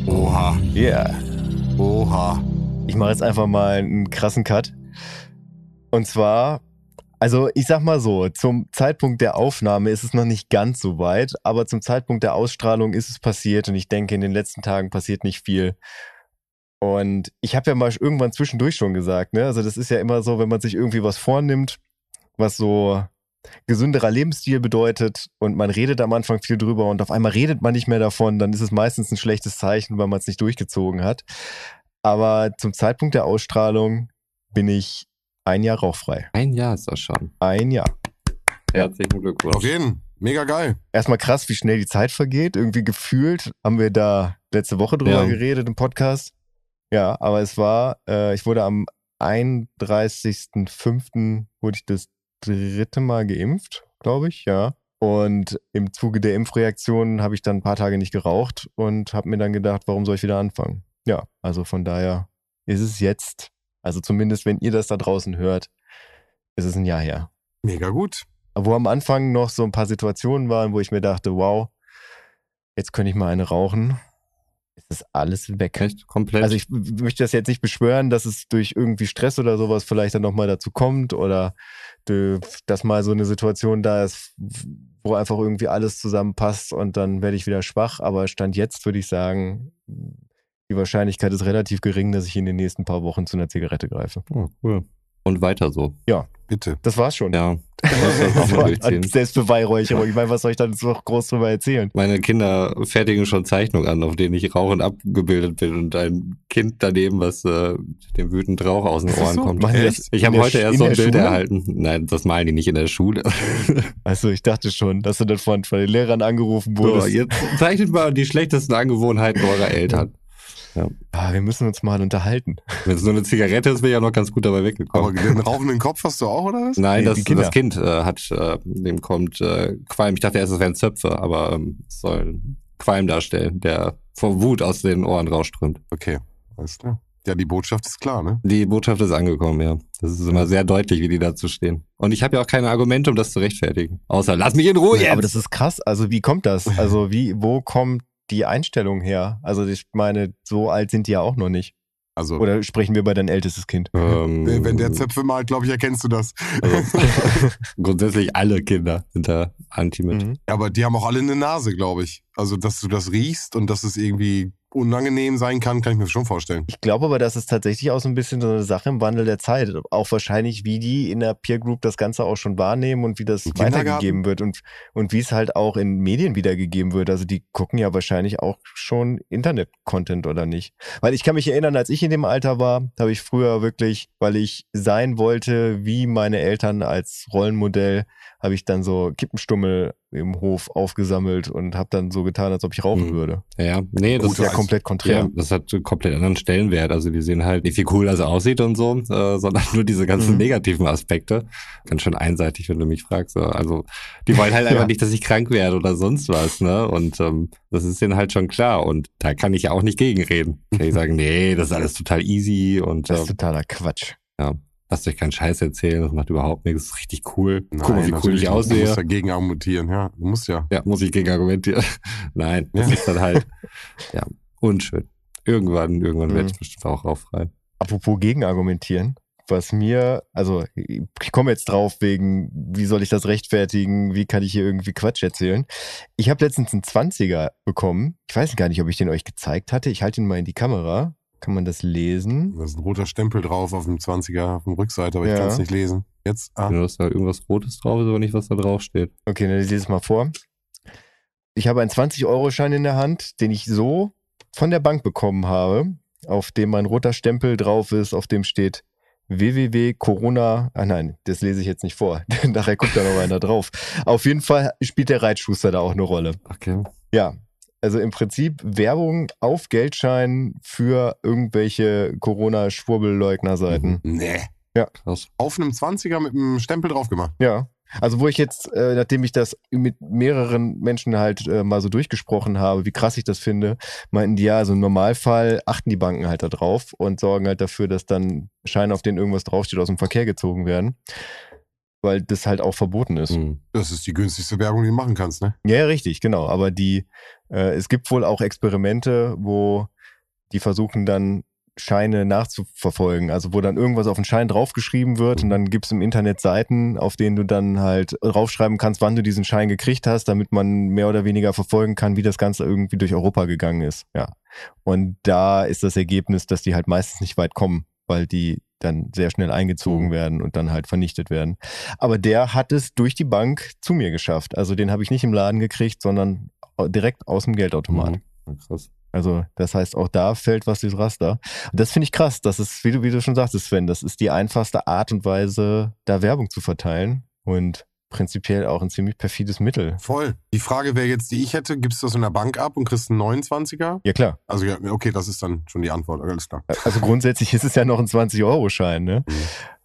Oha,
Yeah.
oha.
Ich mache jetzt einfach mal einen krassen Cut. Und zwar, also ich sag mal so, zum Zeitpunkt der Aufnahme ist es noch nicht ganz so weit, aber zum Zeitpunkt der Ausstrahlung ist es passiert und ich denke, in den letzten Tagen passiert nicht viel. Und ich habe ja mal irgendwann zwischendurch schon gesagt, ne? Also das ist ja immer so, wenn man sich irgendwie was vornimmt, was so gesünderer Lebensstil bedeutet und man redet am Anfang viel drüber und auf einmal redet man nicht mehr davon, dann ist es meistens ein schlechtes Zeichen, weil man es nicht durchgezogen hat. Aber zum Zeitpunkt der Ausstrahlung bin ich ein Jahr rauchfrei.
Ein Jahr ist das schon.
Ein Jahr.
Herzlichen Glückwunsch.
Auf jeden. Mega geil.
Erstmal krass, wie schnell die Zeit vergeht. Irgendwie gefühlt haben wir da letzte Woche drüber
Ja.
geredet im Podcast. Ja, aber es war, äh, ich wurde am 31.05. wurde ich das dritte Mal geimpft, glaube ich, ja. Und im Zuge der Impfreaktion habe ich dann ein paar Tage nicht geraucht und habe mir dann gedacht, warum soll ich wieder anfangen? Ja, also von daher ist es jetzt, also zumindest wenn ihr das da draußen hört, ist es ein Jahr her.
Mega gut.
Wo am Anfang noch so ein paar Situationen waren, wo ich mir dachte, wow, jetzt könnte ich mal eine rauchen. Ist alles weg.
Echt? Komplett?
Also ich möchte das jetzt nicht beschwören, dass es durch irgendwie Stress oder sowas vielleicht dann nochmal dazu kommt oder dass mal so eine Situation da ist, wo einfach irgendwie alles zusammenpasst und dann werde ich wieder schwach. Aber Stand jetzt würde ich sagen, die Wahrscheinlichkeit ist relativ gering, dass ich in den nächsten paar Wochen zu einer Zigarette greife.
oh, cool. Und weiter so.
Bitte.
Das war's schon.
Ja. (laughs)
Selbstbeweihräucherung. Ich meine, was soll ich da jetzt noch groß drüber erzählen?
Meine Kinder fertigen schon Zeichnungen an, auf denen ich rauchend abgebildet bin und ein Kind daneben, was äh, dem wütend Rauch aus den Ohren
so?
kommt. Ich habe heute erst so ein Bild
Schule?
erhalten. Nein, das malen die nicht in der Schule. (laughs)
Also ich dachte schon, dass du dann von, von den Lehrern angerufen
So,
wurdest.
jetzt zeichnet mal die schlechtesten Angewohnheiten eurer Eltern.
Ah, wir müssen uns mal unterhalten.
Wenn es nur eine Zigarette ist, wäre ich ja noch ganz gut dabei
Aber
weggekommen.
den rauchenden Kopf hast du auch, oder was?
Nein,
Nee,
das, das Kind äh, hat, äh, dem kommt äh, Qualm. Ich dachte erst, es wären Zöpfe, aber ähm, es soll Qualm darstellen, der vor Wut aus den Ohren rausströmt.
Okay, alles klar. Ja, die Botschaft ist klar, ne?
Die Botschaft ist angekommen, ja. Das ist immer sehr deutlich, wie die dazu stehen. Und ich habe ja auch keine Argumente, um das zu rechtfertigen. Außer, lass mich in Ruhe jetzt!
Aber das ist krass. Also wie kommt das? Also wie, wo kommt die Einstellung her? Also ich meine, so alt sind die ja auch noch nicht.
Also,
Oder sprechen wir über dein ältestes Kind?
ähm,
wenn der Zöpfe malt, glaube ich, erkennst du das.
also, (laughs) (laughs) grundsätzlich alle Kinder sind da anti mit.
Mhm.
Ja, aber die haben auch alle eine Nase, glaube ich. Also, dass du das riechst und dass es irgendwie unangenehm sein kann, kann ich mir schon vorstellen.
Ich glaube aber, das ist tatsächlich auch so ein bisschen so eine Sache im Wandel der Zeit. Auch wahrscheinlich, wie die in der Peer Group das Ganze auch schon wahrnehmen und wie das
Im
weitergegeben wird und, und wie es halt auch in Medien wiedergegeben wird. Also die gucken ja wahrscheinlich auch schon Internet-Content oder nicht. Weil ich kann mich erinnern, als ich in dem Alter war, habe ich früher wirklich, weil ich sein wollte, wie meine Eltern als Rollenmodell, habe ich dann so Kippenstummel im Hof aufgesammelt und habe dann so getan, als ob ich rauchen
Mhm.
würde.
Ja, ja. Nee, das
ist ja komplett konträr.
Ja, das hat einen komplett anderen Stellenwert. Also die sehen halt nicht, wie cool das aussieht und so, äh, sondern nur diese ganzen
Mhm.
negativen Aspekte. Ganz schön einseitig, wenn du mich fragst. So. Also die wollen halt (laughs) einfach
Ja.
nicht, dass ich krank werde oder sonst was, ne? Und ähm, das ist denen halt schon klar. Und da kann ich ja auch nicht gegenreden. Kann ich sagen, (laughs) nee, das ist alles total easy und
Das ist totaler Quatsch.
Lasst euch keinen Scheiß erzählen, das macht überhaupt nichts, das ist richtig cool. Guck mal, wie cool ich
Du
aussehe.
musst dagegen argumentieren, ja. Du musst ja.
Ja, muss ich gegen argumentieren. (laughs) Nein, das
Ja.
ist dann halt, (laughs) ja, unschön. Irgendwann, irgendwann werde
Mhm.
ich bestimmt auch rauffrei.
Apropos Gegenargumentieren, was mir, also ich komme jetzt drauf wegen, wie soll ich das rechtfertigen, wie kann ich hier irgendwie Quatsch erzählen. Ich habe letztens einen 20er bekommen. Ich weiß gar nicht, ob ich den euch gezeigt hatte. Ich halte ihn mal in die Kamera. Kann man das lesen?
Da ist ein roter Stempel drauf auf dem 20er, auf dem Rückseite, aber
Ja.
ich kann es nicht lesen. Jetzt, ah,
Du hast da irgendwas Rotes drauf, ist aber nicht, was da drauf steht.
Okay, dann lese ich es mal vor. Ich habe einen 20-Euro-Schein in der Hand, den ich so von der Bank bekommen habe, auf dem ein roter Stempel drauf ist, auf dem steht www.corona. Ah nein, das lese ich jetzt nicht vor. (laughs) Nachher guckt da noch einer drauf. Auf jeden Fall spielt der Reitschuster da auch eine Rolle.
Okay.
Ja, also im Prinzip Werbung auf Geldschein für irgendwelche Corona-Schwurbelleugner-Seiten.
nee.
Krass.
Auf einem 20er mit einem Stempel drauf gemacht.
Ja. Also wo ich jetzt, äh, nachdem ich das mit mehreren Menschen halt äh, mal so durchgesprochen habe, wie krass ich das finde, meinten die ja, also im Normalfall achten die Banken halt da drauf und sorgen halt dafür, dass dann Scheine, auf denen irgendwas draufsteht, aus dem Verkehr gezogen werden. Weil das halt auch verboten ist.
Hm.
Das ist die günstigste Werbung, die du machen kannst, ne?
Ja, ja, richtig, genau. Aber die, äh, es gibt wohl auch Experimente, wo die versuchen dann Scheine nachzuverfolgen. Also wo dann irgendwas auf den Schein draufgeschrieben wird und dann gibt's im Internet Seiten, auf denen du dann halt draufschreiben kannst, wann du diesen Schein gekriegt hast, damit man mehr oder weniger verfolgen kann, wie das Ganze irgendwie durch Europa gegangen ist. Ja. Und da ist das Ergebnis, dass die halt meistens nicht weit kommen, weil die dann sehr schnell eingezogen
Mhm.
werden und dann halt vernichtet werden. Aber der hat es durch die Bank zu mir geschafft. Also den habe ich nicht im Laden gekriegt, sondern direkt aus dem Geldautomat.
Mhm. Krass.
Also das heißt, auch da fällt was durchs Raster. Und das finde ich krass. Das ist, wie du, wie du schon sagtest, Sven, das ist die einfachste Art und Weise, da Werbung zu verteilen. Und prinzipiell auch ein ziemlich perfides Mittel.
Voll. Die Frage wäre jetzt, die ich hätte, gibst du das in der Bank ab und kriegst einen 29er?
Ja, klar.
Also ja, okay, das ist dann schon die Antwort, alles klar.
Also grundsätzlich ist es ja noch ein 20-Euro-Schein, ne?
Mhm.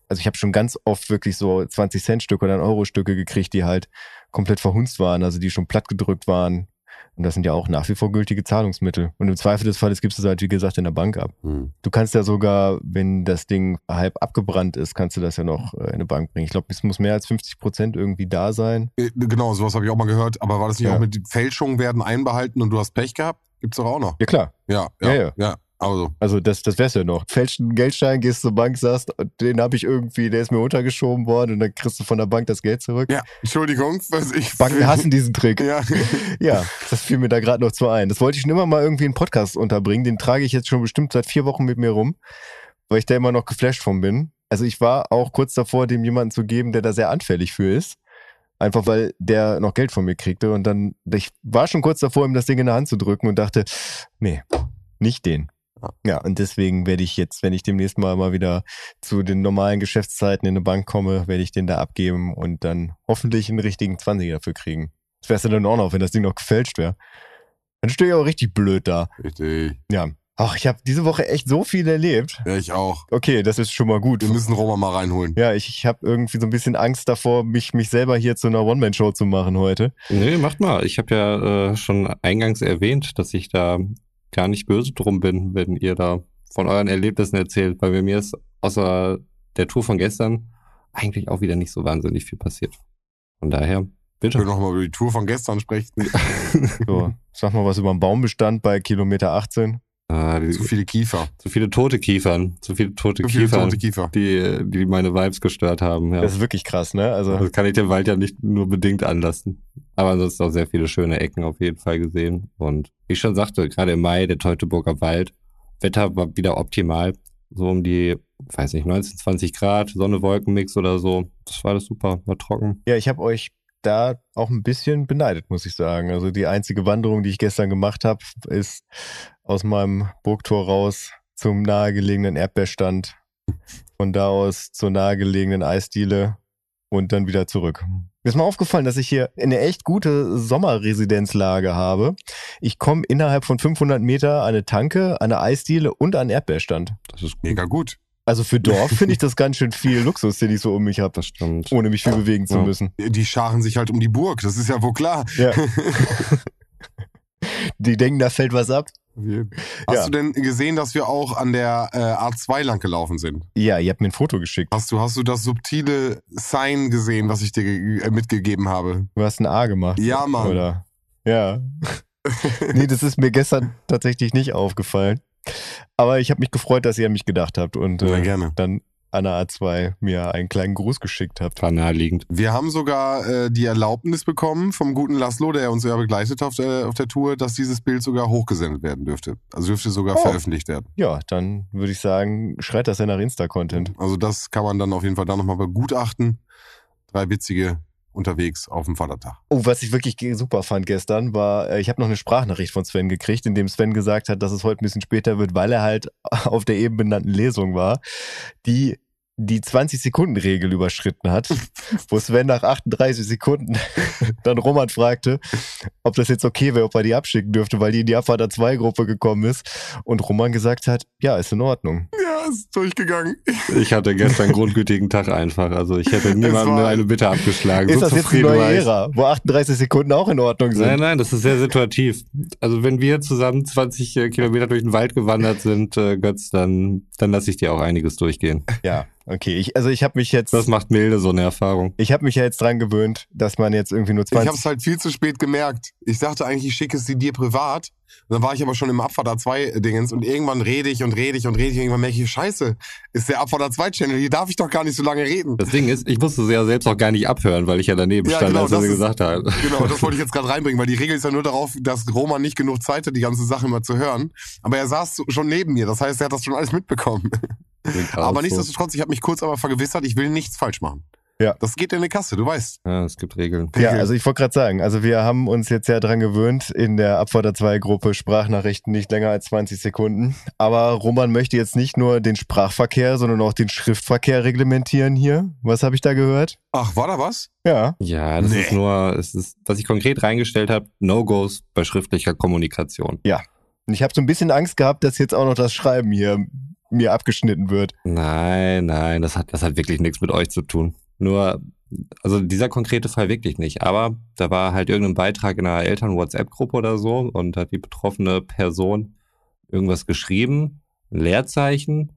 Also ich habe schon ganz oft wirklich so 20-Cent-Stücke oder Euro-Stücke gekriegt, die halt komplett verhunzt waren, also die schon platt gedrückt waren. Und das sind ja auch nach wie vor gültige Zahlungsmittel. Und im Zweifel des Falles gibst du es halt, wie gesagt, in der Bank ab.
Hm.
Du kannst ja sogar, wenn das Ding halb abgebrannt ist, kannst du das ja noch äh, in eine Bank bringen. Ich glaube, es muss mehr als 50 Prozent irgendwie da sein.
Äh, Genau, sowas habe ich auch mal gehört. Aber war das nicht
Ja.
auch mit Fälschungen werden einbehalten und du hast Pech gehabt? Gibt's doch auch noch.
Ja klar,
Ja,
Ja,
ja,
ja.
ja. Also,
also das, das wär's ja noch. Fälscht einen Geldschein, gehst zur Bank, sagst, den habe ich irgendwie, der ist mir untergeschoben worden und dann kriegst du von der Bank das Geld zurück.
ja, Entschuldigung, was ich.
Banken (laughs) hassen diesen Trick.
Ja, (laughs)
Ja, das fiel mir da gerade noch zu ein. Das wollte ich schon immer mal irgendwie in einen Podcast unterbringen. Den trage ich jetzt schon bestimmt seit vier Wochen mit mir rum, weil ich da immer noch geflasht von bin. Also ich war auch kurz davor, dem jemanden zu geben, der da sehr anfällig für ist. Einfach weil der noch Geld von mir kriegte. Und dann, ich war schon kurz davor, ihm das Ding in der Hand zu drücken und dachte, nee, nicht den.
Ja.
Und deswegen werde ich jetzt, wenn ich demnächst mal mal wieder zu den normalen Geschäftszeiten in eine Bank komme, werde ich den da abgeben und dann hoffentlich einen richtigen 20 dafür kriegen. Das wär's ja dann auch noch, wenn das Ding noch gefälscht wäre. Dann stehe ich auch richtig blöd da.
richtig.
Ja. Ach, ich habe diese Woche echt so viel erlebt.
Ja, ich auch.
Okay, das ist schon mal gut.
Wir müssen Roma mal reinholen.
Ja, ich, ich habe irgendwie so ein bisschen Angst davor, mich, mich selber hier zu einer One-Man-Show zu machen heute.
Nee, macht mal. Ich habe ja äh, schon eingangs erwähnt, dass ich da gar nicht böse drum bin, wenn ihr da von euren Erlebnissen erzählt, weil bei mir ist außer der Tour von gestern eigentlich auch wieder nicht so wahnsinnig viel passiert. Von daher, bitte.
können noch mal über die Tour von gestern sprechen. (laughs)
So, sag mal was über den Baumbestand bei Kilometer 18.
Ah,
Zu viele Kiefer.
zu viele tote Kiefern. Zu viele tote
Zu viele
Kiefern,
tote Kiefer.
die, die meine Vibes gestört haben. Ja.
Das ist wirklich krass, ne? Also,
Das kann ich dem Wald ja nicht nur bedingt anlassen. Aber ansonsten auch sehr viele schöne Ecken auf jeden Fall gesehen. Und wie ich schon sagte, gerade im Mai, der Teutoburger Wald, Wetter war wieder optimal. So um die, weiß nicht, 19, 20 Grad, Sonne-Wolken-Mix oder so. Das war alles super, war trocken.
ja, ich habe euch da auch ein bisschen beneidet, muss ich sagen. Also die einzige Wanderung, die ich gestern gemacht habe, ist aus meinem Burgtor raus zum nahegelegenen Erdbeerstand, von da aus zur nahegelegenen Eisdiele und dann wieder zurück. Mir ist mal aufgefallen, dass ich hier eine echt gute Sommerresidenzlage habe. Ich komme innerhalb von 500 Meter an eine Tanke, an eine Eisdiele und an einen Erdbeerstand.
Das ist.
Mega gut.
Also für Dorf finde ich (laughs) das ganz schön viel Luxus, den ich so um mich habe,
Das stimmt.
ohne mich viel bewegen zu
Ja.
müssen.
Die scharen sich halt um die Burg, das ist ja wohl klar.
Ja. (laughs) Die denken, da fällt was ab.
Hast
Ja.
du denn gesehen, dass wir auch an der äh, A2 lang gelaufen sind?
Ja, ihr habt mir ein Foto geschickt.
Hast du, hast du das subtile Sign gesehen, was ich dir äh, mitgegeben habe?
Du hast ein A gemacht.
Ja, Mann.
Oder? Ja. (laughs) nee, das ist mir gestern tatsächlich nicht aufgefallen. Aber ich habe mich gefreut, dass ihr an mich gedacht habt und äh,
gerne.
dann an der A2 mir einen kleinen Gruß geschickt habt.
War naheliegend.
Wir haben sogar äh, die Erlaubnis bekommen vom guten Laszlo, der uns ja begleitet auf der, auf der Tour, dass dieses Bild sogar hochgesendet werden dürfte. Also dürfte sogar
Oh.
veröffentlicht werden.
Ja, dann würde ich sagen, schreit das ja nach Insta-Content.
Also das kann man dann auf jeden Fall da nochmal begutachten. Drei witzige unterwegs auf dem Vatertag.
Oh, was ich wirklich super fand gestern, war, äh, ich habe noch eine Sprachnachricht von Sven gekriegt, in dem Sven gesagt hat, dass es heute ein bisschen später wird, weil er halt (laughs) auf der eben benannten Lesung war, die die 20-Sekunden-Regel überschritten hat, (laughs) wo Sven nach 38 Sekunden (laughs) dann Roman fragte, ob das jetzt okay wäre, ob er die abschicken dürfte, weil die in die Abfahrt 2-Gruppe gekommen ist. Und Roman gesagt hat, ja, ist in Ordnung.
Ja, ist durchgegangen.
Ich hatte gestern einen grundgütigen Tag einfach. Also ich hätte niemandem eine Bitte abgeschlagen.
ist
so
das jetzt eine
zufrieden war
neue
ich.
Ära, wo 38 Sekunden auch in Ordnung sind?
Nein, nein, das ist sehr situativ. Also wenn wir zusammen 20 äh, Kilometer durch den Wald gewandert sind, äh, Götz, dann, dann lasse ich dir auch einiges durchgehen.
Ja, okay. Ich, also ich habe mich jetzt...
Das macht milde so eine Erfahrung.
Ich habe mich ja jetzt dran gewöhnt, dass man jetzt irgendwie nur
Ich
20.
habe es halt viel zu spät gemerkt. Ich dachte eigentlich, ich schicke es sie dir privat. Und dann war ich aber schon im Abfahrt A2-Dingens und irgendwann rede ich und rede ich und rede ich. Irgendwann merke ich, scheiße, ist der Abfahrt A2-Channel. Hier darf ich doch gar nicht so lange reden.
Das Ding ist, ich musste sie ja selbst auch gar nicht abhören, weil ich ja daneben
Ja,
stand,
genau,
als er
das
sie gesagt hat.
Genau, das wollte ich jetzt gerade (laughs) reinbringen, weil die Regel ist ja nur darauf, dass Roman nicht genug Zeit hat, die ganze Sache mal zu hören. Aber er saß schon neben mir, das heißt, er hat das schon alles mitbekommen. Aber nichtsdestotrotz, ich habe mich kurz aber vergewissert, ich will nichts falsch machen.
Ja.
Das geht in die Kasse, du weißt.
Ja, es gibt Regeln.
Ja, also ich wollte gerade sagen, also wir haben uns jetzt ja dran gewöhnt, in der Abfahrt 2 Gruppe Sprachnachrichten nicht länger als 20 Sekunden. Aber Roman möchte jetzt nicht nur den Sprachverkehr, sondern auch den Schriftverkehr reglementieren hier. Was habe ich da gehört?
Ach, war da was?
Ja.
Ja, das
Nee.
ist nur, es ist, was ich konkret reingestellt habe, No-Gos bei schriftlicher Kommunikation.
Und ich habe so ein bisschen Angst gehabt, dass jetzt auch noch das Schreiben hier mir abgeschnitten wird.
Nein, nein, das hat, das hat wirklich nichts mit euch zu tun. Nur, also dieser konkrete Fall wirklich nicht. Aber da war halt irgendein Beitrag in einer Eltern-WhatsApp-Gruppe oder so und hat die betroffene Person irgendwas geschrieben, ein Leerzeichen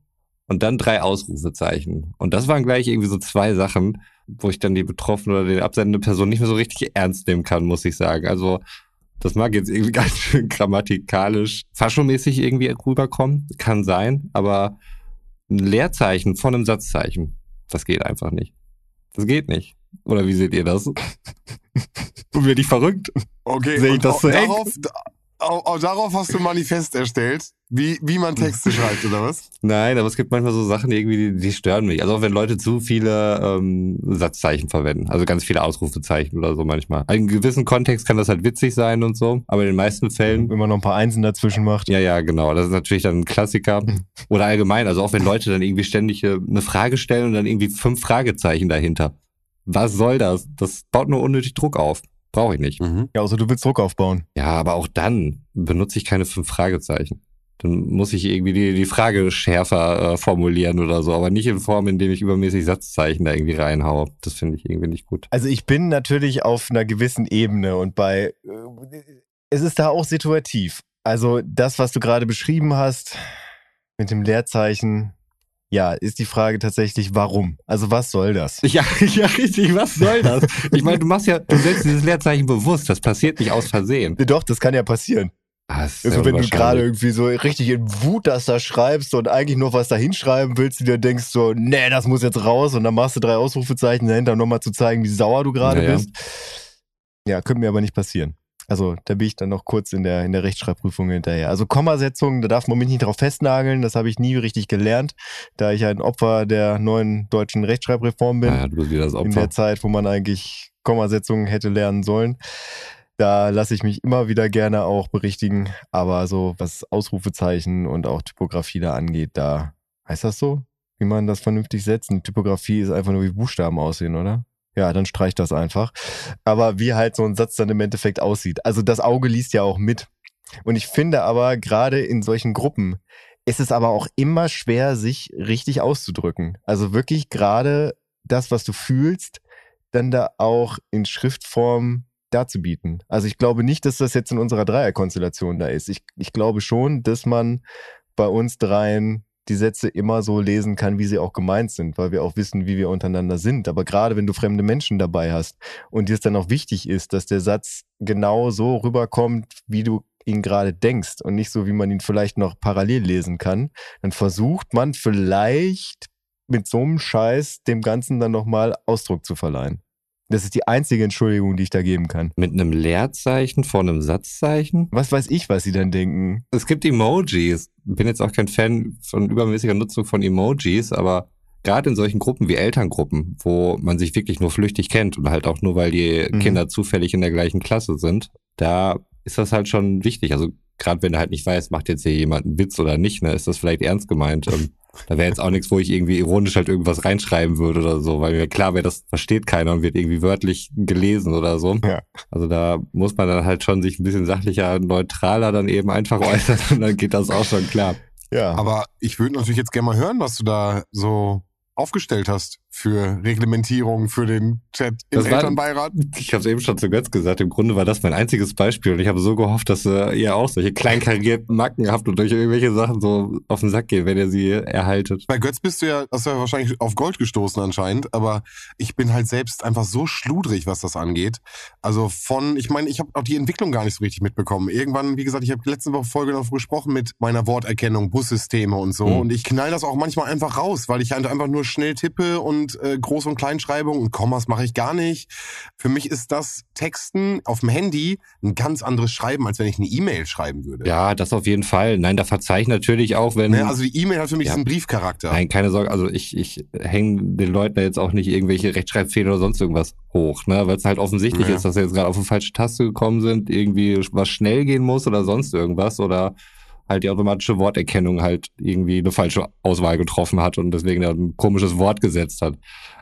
und dann drei Ausrufezeichen. Und das waren gleich irgendwie so zwei Sachen, wo ich dann die betroffene oder die absendende Person nicht mehr so richtig ernst nehmen kann, muss ich sagen. Also, das mag jetzt irgendwie (laughs) ganz schön grammatikalisch, faschomäßig irgendwie rüberkommen, kann sein, aber ein Leerzeichen von einem Satzzeichen, das geht einfach nicht. Das geht nicht. Oder wie seht ihr das? Und bin ich verrückt?
Okay,
Sehe ich das so eng?
Darauf, auch, auch darauf hast du ein Manifest erstellt, wie, wie man Texte schreibt, oder was?
Nein, aber es gibt manchmal so Sachen, die irgendwie, die, die stören mich. Also auch wenn Leute zu viele ähm, Satzzeichen verwenden, also ganz viele Ausrufezeichen oder so manchmal. In einem gewissen Kontext kann das halt witzig sein und so, aber in den meisten Fällen
Wenn man noch ein paar Einsen dazwischen macht.
Ja, ja, genau. Das ist natürlich dann ein Klassiker. (laughs) Oder allgemein, also auch wenn Leute dann irgendwie ständig äh, eine Frage stellen und dann irgendwie fünf Fragezeichen dahinter. Was soll das? Das baut nur unnötig Druck auf. Brauche ich nicht.
Mhm.
Ja, also du willst Druck aufbauen.
Ja, aber auch dann benutze ich keine fünf Fragezeichen. Dann muss ich irgendwie die, die Frage schärfer äh, formulieren oder so, aber nicht in Form, indem ich übermäßig Satzzeichen da irgendwie reinhaue. Das finde ich irgendwie nicht gut.
Also ich bin natürlich auf einer gewissen Ebene und bei äh, es ist da auch situativ. Also das, was du gerade beschrieben hast mit dem Leerzeichen, ja, ist die Frage tatsächlich, warum? Also was soll das? (laughs)
Ja, ja, richtig. Was soll das? Ich meine, du machst ja, du setzt dieses Leerzeichen bewusst. Das passiert nicht aus Versehen.
Doch, das kann ja passieren.
Sehr
Also wenn du gerade irgendwie so richtig in Wut das da schreibst und eigentlich noch was da hinschreiben willst, du dir denkst so, nee, das muss jetzt raus und dann machst du drei Ausrufezeichen dahinter, um nochmal zu zeigen, wie sauer du gerade
Ja, ja.
bist. Ja, könnte mir aber nicht passieren. Also da bin ich dann noch kurz in der, in der Rechtschreibprüfung hinterher. Also Kommasetzungen, da darf man mich nicht drauf festnageln, das habe ich nie richtig gelernt, da ich ein Opfer der neuen deutschen Rechtschreibreform bin
Ja, du bist wieder das
in
Opfer.
der Zeit, wo man eigentlich Kommasetzungen hätte lernen sollen. Da lasse ich mich immer wieder gerne auch berichtigen. Aber so was Ausrufezeichen und auch Typografie da angeht, da heißt das so, wie man das vernünftig setzt. Und Typografie ist einfach nur wie Buchstaben aussehen, oder? Ja, dann streich das einfach. Aber wie halt so ein Satz dann im Endeffekt aussieht. Also das Auge liest ja auch mit. Und ich finde aber gerade in solchen Gruppen ist es aber auch immer schwer, sich richtig auszudrücken. Also wirklich gerade das, was du fühlst, dann da auch in Schriftform darzubieten. Also ich glaube nicht, dass das jetzt in unserer Dreierkonstellation da ist. Ich, ich glaube schon, dass man bei uns dreien die Sätze immer so lesen kann, wie sie auch gemeint sind, weil wir auch wissen, wie wir untereinander sind. Aber gerade wenn du fremde Menschen dabei hast und dir es dann auch wichtig ist, dass der Satz genau so rüberkommt, wie du ihn gerade denkst und nicht so, wie man ihn vielleicht noch parallel lesen kann, dann versucht man vielleicht mit so einem Scheiß dem Ganzen dann nochmal Ausdruck zu verleihen. Das ist die einzige Entschuldigung, die ich da geben kann.
Mit einem Leerzeichen vor einem Satzzeichen?
Was weiß ich, was sie dann denken.
Es gibt Emojis. Bin jetzt auch kein Fan von übermäßiger Nutzung von Emojis, aber gerade in solchen Gruppen wie Elterngruppen, wo man sich wirklich nur flüchtig kennt und halt auch nur, weil die
Mhm.
Kinder zufällig in der gleichen Klasse sind, da ist das halt schon wichtig. Also gerade wenn du halt nicht weißt, macht jetzt hier jemand einen Witz oder nicht, ne, ist das vielleicht ernst gemeint. Da wäre jetzt auch nichts, wo ich irgendwie ironisch halt irgendwas reinschreiben würde oder so, weil mir klar wäre, das versteht keiner und wird irgendwie wörtlich gelesen oder so.
Ja.
Also da muss man dann halt schon sich ein bisschen sachlicher, neutraler dann eben einfach äußern und dann geht das auch schon klar.
Ja.
Aber ich würde natürlich jetzt gerne mal hören, was du da so aufgestellt hast für Reglementierung für den Chat im
Das war-
Elternbeirat.
Ich habe es eben schon zu Götz gesagt, im Grunde war das mein einziges Beispiel und ich habe so gehofft, dass äh, ihr auch solche kleinkarierten Macken habt und euch irgendwelche Sachen so auf den Sack geht, wenn ihr sie erhaltet.
Bei Götz bist du ja, hast du ja wahrscheinlich auf Gold gestoßen anscheinend, aber ich bin halt selbst einfach so schludrig, was das angeht. Also von, ich meine, ich habe auch die Entwicklung gar nicht so richtig mitbekommen. Irgendwann, wie gesagt, ich habe letzte Woche Folge noch gesprochen mit meiner Worterkennung, Bussysteme und so.
Mhm.
Und ich knall das auch manchmal einfach raus, weil ich halt einfach nur schnell tippe und und äh, Groß- und Kleinschreibung und Kommas mache ich gar nicht. Für mich ist das Texten auf dem Handy ein ganz anderes Schreiben, als wenn ich eine E-Mail schreiben würde.
Ja, das auf jeden Fall. Nein, da verzeihe ich natürlich auch, wenn.
Ne, also die E-Mail hat für mich
Ja.
diesen Briefcharakter.
Nein, keine Sorge. Also ich, ich hänge den Leuten da jetzt auch nicht irgendwelche Rechtschreibfehler oder sonst irgendwas hoch, ne? Weil es halt offensichtlich
Ja.
ist, dass sie jetzt gerade auf eine falsche Taste gekommen sind, irgendwie was schnell gehen muss oder sonst irgendwas oder halt die automatische Worterkennung halt irgendwie eine falsche Auswahl getroffen hat und deswegen ein komisches Wort gesetzt hat.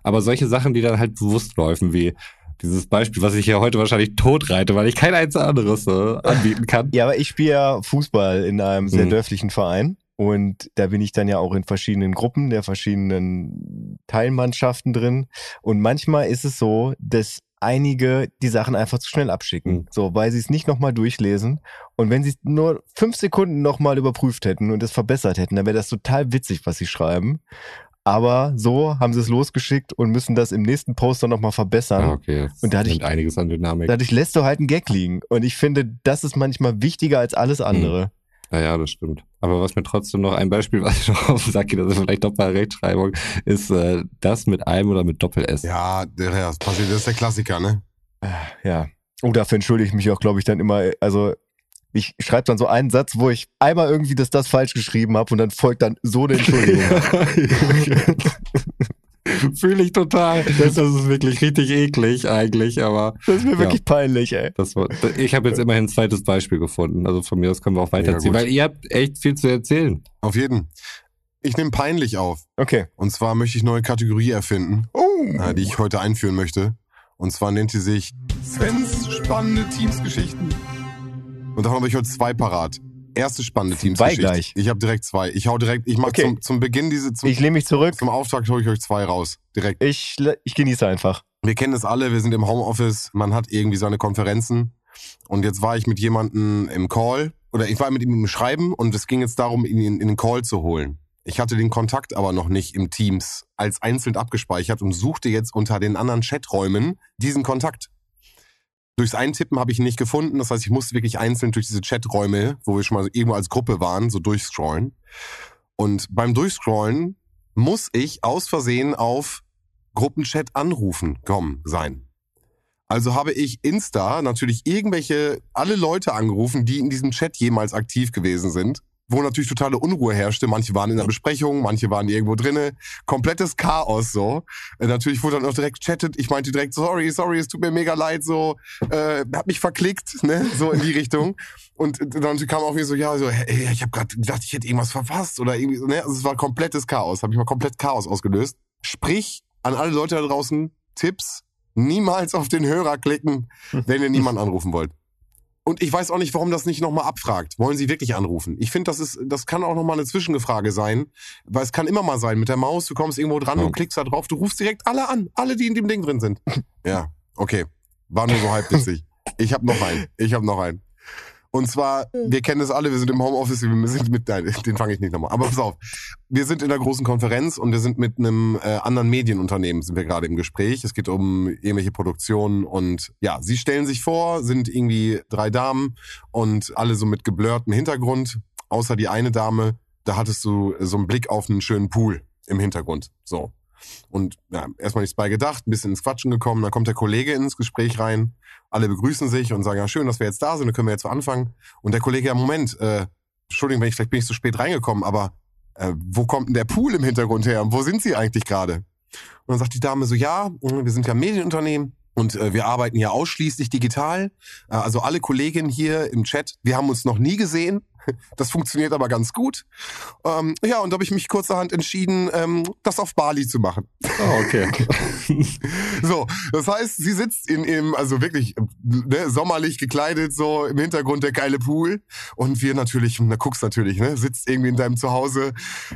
Aber solche Sachen, die dann halt bewusst läufen, wie dieses Beispiel, was ich ja heute wahrscheinlich totreite, weil ich kein einziges anderes äh, anbieten kann.
Ja, aber ich spiele ja Fußball in einem sehr
Mhm.
dörflichen Verein. Und da bin ich dann ja auch in verschiedenen Gruppen der verschiedenen Teilmannschaften drin. Und manchmal ist es so, dass einige die Sachen einfach zu schnell abschicken.
Mhm.
So, weil sie es nicht nochmal durchlesen. Und wenn sie es nur fünf Sekunden nochmal überprüft hätten und es verbessert hätten, dann wäre das total witzig, was sie schreiben. Aber so haben sie es losgeschickt und müssen das im nächsten Poster nochmal verbessern.
Ah, okay. Das
Und da hatte ich-
nimmt einiges an Dynamik.
Dadurch lässt du halt einen Gag liegen. Und ich finde, das ist manchmal wichtiger als alles andere.
Ja, ja, das stimmt. Aber was mir trotzdem noch ein Beispiel, (laughs) was ich noch auf den Sack geht, das ist vielleicht Doppelrechtschreibung, ist äh, das mit einem oder mit Doppel-S.
Ja, das passiert, das ist der Klassiker, ne?
Ja. Und dafür entschuldige ich mich auch, glaube ich, dann immer. Also, ich schreibe dann so einen Satz, wo ich einmal irgendwie das, das falsch geschrieben habe und dann folgt dann so eine Entschuldigung. (laughs) (laughs) (laughs)
Fühle ich total. Das ist wirklich richtig eklig eigentlich, aber
Das ist mir
Ja.
wirklich peinlich, ey.
das war, ich habe jetzt immerhin ein zweites Beispiel gefunden. Also von mir aus können wir auch weiterziehen,
gut.
weil ihr habt echt viel zu erzählen.
Auf jeden. Ich nehme peinlich auf.
Okay.
Und zwar möchte ich eine neue Kategorie erfinden,
Oh.
äh, die ich heute einführen möchte. Und zwar nennt sie sich Svens spannende Teamsgeschichten. Und davon habe ich heute zwei parat. Erste spannende Teamsgeschichte.
gleich.
Ich habe direkt zwei. Ich hau direkt, ich mache
Okay.
zum, zum Beginn diese, zum,
Ich lehne mich zurück.
zum Auftakt hole ich euch zwei raus. Direkt.
Ich, ich genieße einfach.
Wir kennen das alle, wir sind im Homeoffice, man hat irgendwie seine Konferenzen. Und jetzt war ich mit jemandem im Call, oder ich war mit ihm im Schreiben und es ging jetzt darum, ihn in, in den Call zu holen. Ich hatte den Kontakt aber noch nicht im Teams als einzeln abgespeichert und suchte jetzt unter den anderen Chaträumen diesen Kontakt. Durchs Eintippen habe ich ihn nicht gefunden. Das heißt, ich musste wirklich einzeln durch diese Chaträume, wo wir schon mal irgendwo als Gruppe waren, so durchscrollen. Und beim Durchscrollen muss ich aus Versehen auf Gruppenchat anrufen kommen sein. Also habe ich Insta natürlich irgendwelche, alle Leute angerufen, die in diesem Chat jemals aktiv gewesen sind, wo natürlich totale Unruhe herrschte. Manche waren in der Besprechung, manche waren irgendwo drinne. Komplettes Chaos so. Äh, natürlich wurde dann auch direkt chattet. Ich meinte direkt, sorry, sorry, es tut mir mega leid, so, äh, hab mich verklickt, ne, so in die Richtung. Und dann kam auch wieder so, ja, so, hey, ich habe gerade gedacht, ich hätte irgendwas verpasst oder irgendwie so, ne, also es war komplettes Chaos. Habe ich mal komplett Chaos ausgelöst. Sprich, an alle Leute da draußen, Tipps, niemals auf den Hörer klicken, wenn ihr niemanden anrufen wollt. Und ich weiß auch nicht, warum das nicht nochmal abfragt. Wollen Sie wirklich anrufen? Ich finde, das ist, das kann auch nochmal eine Zwischengefrage sein, weil es kann immer mal sein, mit der Maus, du kommst irgendwo dran
Ja.
und klickst da drauf, du rufst direkt alle an, alle, die in dem Ding drin sind. (laughs) Ja, okay. War nur so halb witzig. Ich habe noch einen. Ich habe noch einen. Und zwar, wir kennen das alle, wir sind im Homeoffice, wir sind mit, nein, (laughs) den fange ich nicht nochmal. Aber pass auf, wir sind in einer großen Konferenz und wir sind mit einem äh, anderen Medienunternehmen, sind wir gerade im Gespräch. Es geht um irgendwelche Produktionen und ja, sie stellen sich vor, sind irgendwie drei Damen und alle so mit geblurrtem Hintergrund, außer die eine Dame, da hattest du so einen Blick auf einen schönen Pool im Hintergrund. So. Und ja, erstmal nichts bei gedacht, ein bisschen ins Quatschen gekommen, dann kommt der Kollege ins Gespräch rein, alle begrüßen sich und sagen, ja schön, dass wir jetzt da sind, dann können wir jetzt anfangen. Und der Kollege, ja Moment, äh, Entschuldigung, wenn ich, vielleicht bin ich zu spät reingekommen, aber äh, wo kommt denn der Pool im Hintergrund her und wo sind Sie eigentlich gerade? Und dann sagt die Dame so, ja, wir sind ja Medienunternehmen und äh, wir arbeiten ja ausschließlich digital. Äh, also alle Kolleginnen hier im Chat, wir haben uns noch nie gesehen. Das funktioniert aber ganz gut. Ähm, ja, und da habe ich mich kurzerhand entschieden, ähm, das auf Bali zu machen.
Oh, okay. (laughs)
So, das heißt, sie sitzt in im, also wirklich ne, sommerlich gekleidet, so im Hintergrund der geile Pool. Und wir natürlich, na guckst natürlich, ne, sitzt irgendwie in deinem Zuhause,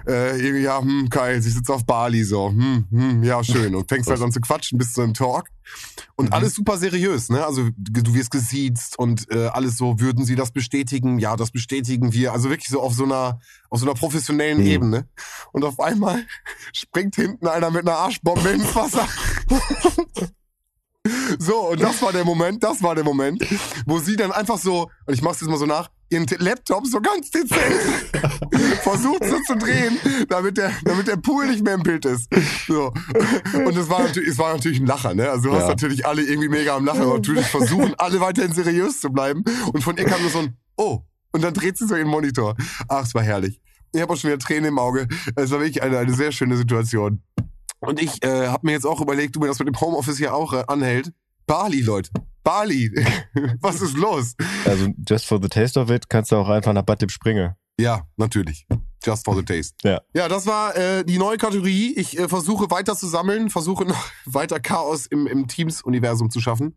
äh, irgendwie, ja, hm, geil, sie sitzt auf Bali, so, hm, hm, ja, schön. Und fängst halt an zu quatschen bis zu einem Talk. Und
Mhm.
alles super seriös, ne? Also du wirst gesiezt und äh, alles so, würden sie das bestätigen? Ja, das bestätigen wir. Also wirklich so auf so einer, auf so einer professionellen
Mhm.
Ebene. Und auf einmal (laughs) springt hinten einer mit einer Arschbombe ins Wasser. (laughs) So, und das war der Moment, das war der Moment, wo sie dann einfach so, und ich mach's jetzt mal so nach, ihren Laptop so ganz dezent (laughs) versucht so zu drehen, damit der, damit der Pool nicht mehr im Bild ist. So. Und es war natürlich, es war natürlich ein Lacher, ne? Also du hast
Ja.
natürlich alle irgendwie mega am Lachen, aber natürlich versuchen alle weiterhin seriös zu bleiben. Und von ihr kam nur so ein, oh, und dann dreht sie so ihren Monitor. Ach, es war herrlich. Ich habe auch schon wieder Tränen im Auge. Es war wirklich eine, eine sehr schöne Situation. Und ich äh, habe mir jetzt auch überlegt, du mir das mit dem Homeoffice hier auch äh, anhält. Bali, Leute. Bali. (laughs) Was ist los?
Also, just for the taste of it, kannst du auch einfach nach Bad springen.
Ja, natürlich. Just for the taste.
Ja.
Ja, das war äh, die neue Kategorie. Ich äh, versuche weiter zu sammeln, versuche noch (laughs) weiter Chaos im, im Teams-Universum zu schaffen.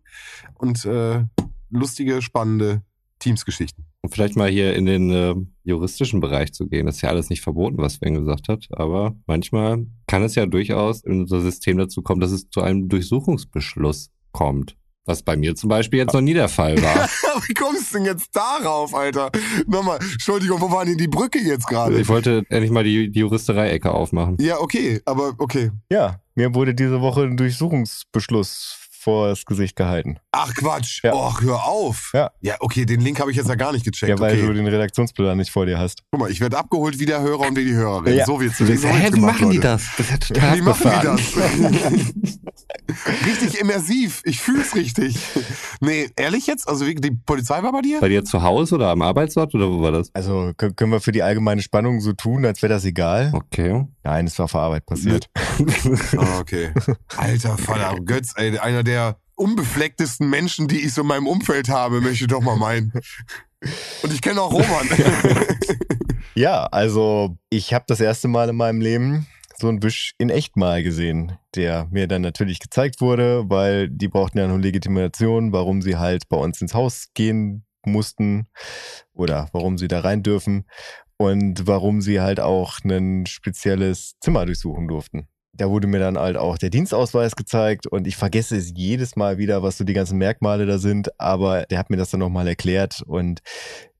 Und äh, lustige, spannende Teams-Geschichten.
Um vielleicht mal hier in den äh, juristischen Bereich zu gehen. Das ist ja alles nicht verboten, was Sven gesagt hat. Aber manchmal kann es ja durchaus in unser System dazu kommen, dass es zu einem Durchsuchungsbeschluss kommt. Was bei mir zum Beispiel jetzt noch nie der Fall war. (laughs)
Wie kommst du denn jetzt darauf, Alter? Nochmal, Entschuldigung, wo war denn die Brücke jetzt gerade?
Ich wollte endlich mal die, die Juristerei-Ecke aufmachen.
Ja, okay, aber okay.
Ja, mir wurde diese Woche ein Durchsuchungsbeschluss vor das Gesicht gehalten.
Ach Quatsch.
Ja.
Och, hör auf.
Ja.
Ja, okay, den Link habe ich jetzt ja gar nicht gecheckt.
Ja, weil
okay.
du den Redaktionsplan nicht vor dir hast.
Guck mal, ich werde abgeholt wie der Hörer und wie die Hörerin.
Ja.
So wird's so wird's gemacht, Leute.
das? Das ist ja
Wie machen die das? (laughs) richtig immersiv. Ich fühl's richtig. Nee, ehrlich jetzt? Also wie- die Polizei war bei dir?
Bei dir zu Hause oder am Arbeitsort oder wo war das?
Also kö- können wir für die allgemeine Spannung so tun, als wäre das egal?
Okay.
Nein, es war vor Arbeit passiert.
Ah, okay. Alter Vater (laughs) Götz, ey, einer der unbeflecktesten Menschen, die ich so in meinem Umfeld habe, möchte ich doch mal meinen. Und ich kenne auch Roman. (laughs)
Ja, also ich habe das erste Mal in meinem Leben so ein Wisch in echt mal gesehen, der mir dann natürlich gezeigt wurde, weil die brauchten ja eine Legitimation, warum sie halt bei uns ins Haus gehen mussten oder warum sie da rein dürfen und warum sie halt auch ein spezielles Zimmer durchsuchen durften. Da wurde mir dann halt auch der Dienstausweis gezeigt und ich vergesse es jedes Mal wieder, was so die ganzen Merkmale da sind, aber der hat mir das dann nochmal erklärt und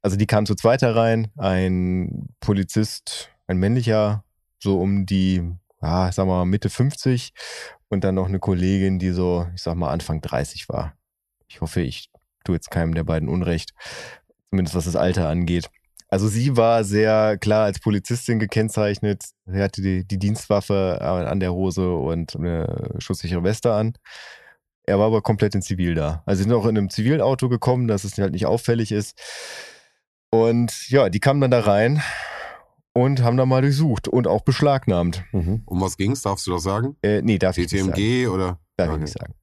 also die kamen zu zweit herein, ein Polizist, ein männlicher, so um die, ja, ich sag mal, Mitte 50 und dann noch eine Kollegin, die so, ich sag mal, Anfang 30 war. Ich hoffe, ich tue jetzt keinem der beiden Unrecht, zumindest was das Alter angeht. Also sie war sehr klar als Polizistin gekennzeichnet. Sie hatte die, die Dienstwaffe äh, an der Hose und eine schusssichere Weste an. Er war aber komplett in Zivil da. Also sie sind auch in einem Zivilauto gekommen, dass es halt nicht auffällig ist. Und ja, die kamen dann da rein und haben da mal durchsucht und auch beschlagnahmt.
Mhm.
Um was ging's? Darfst du das sagen?
Äh, nee, darf ich nicht sagen.
TTMG oder?
Darf ich nicht sagen.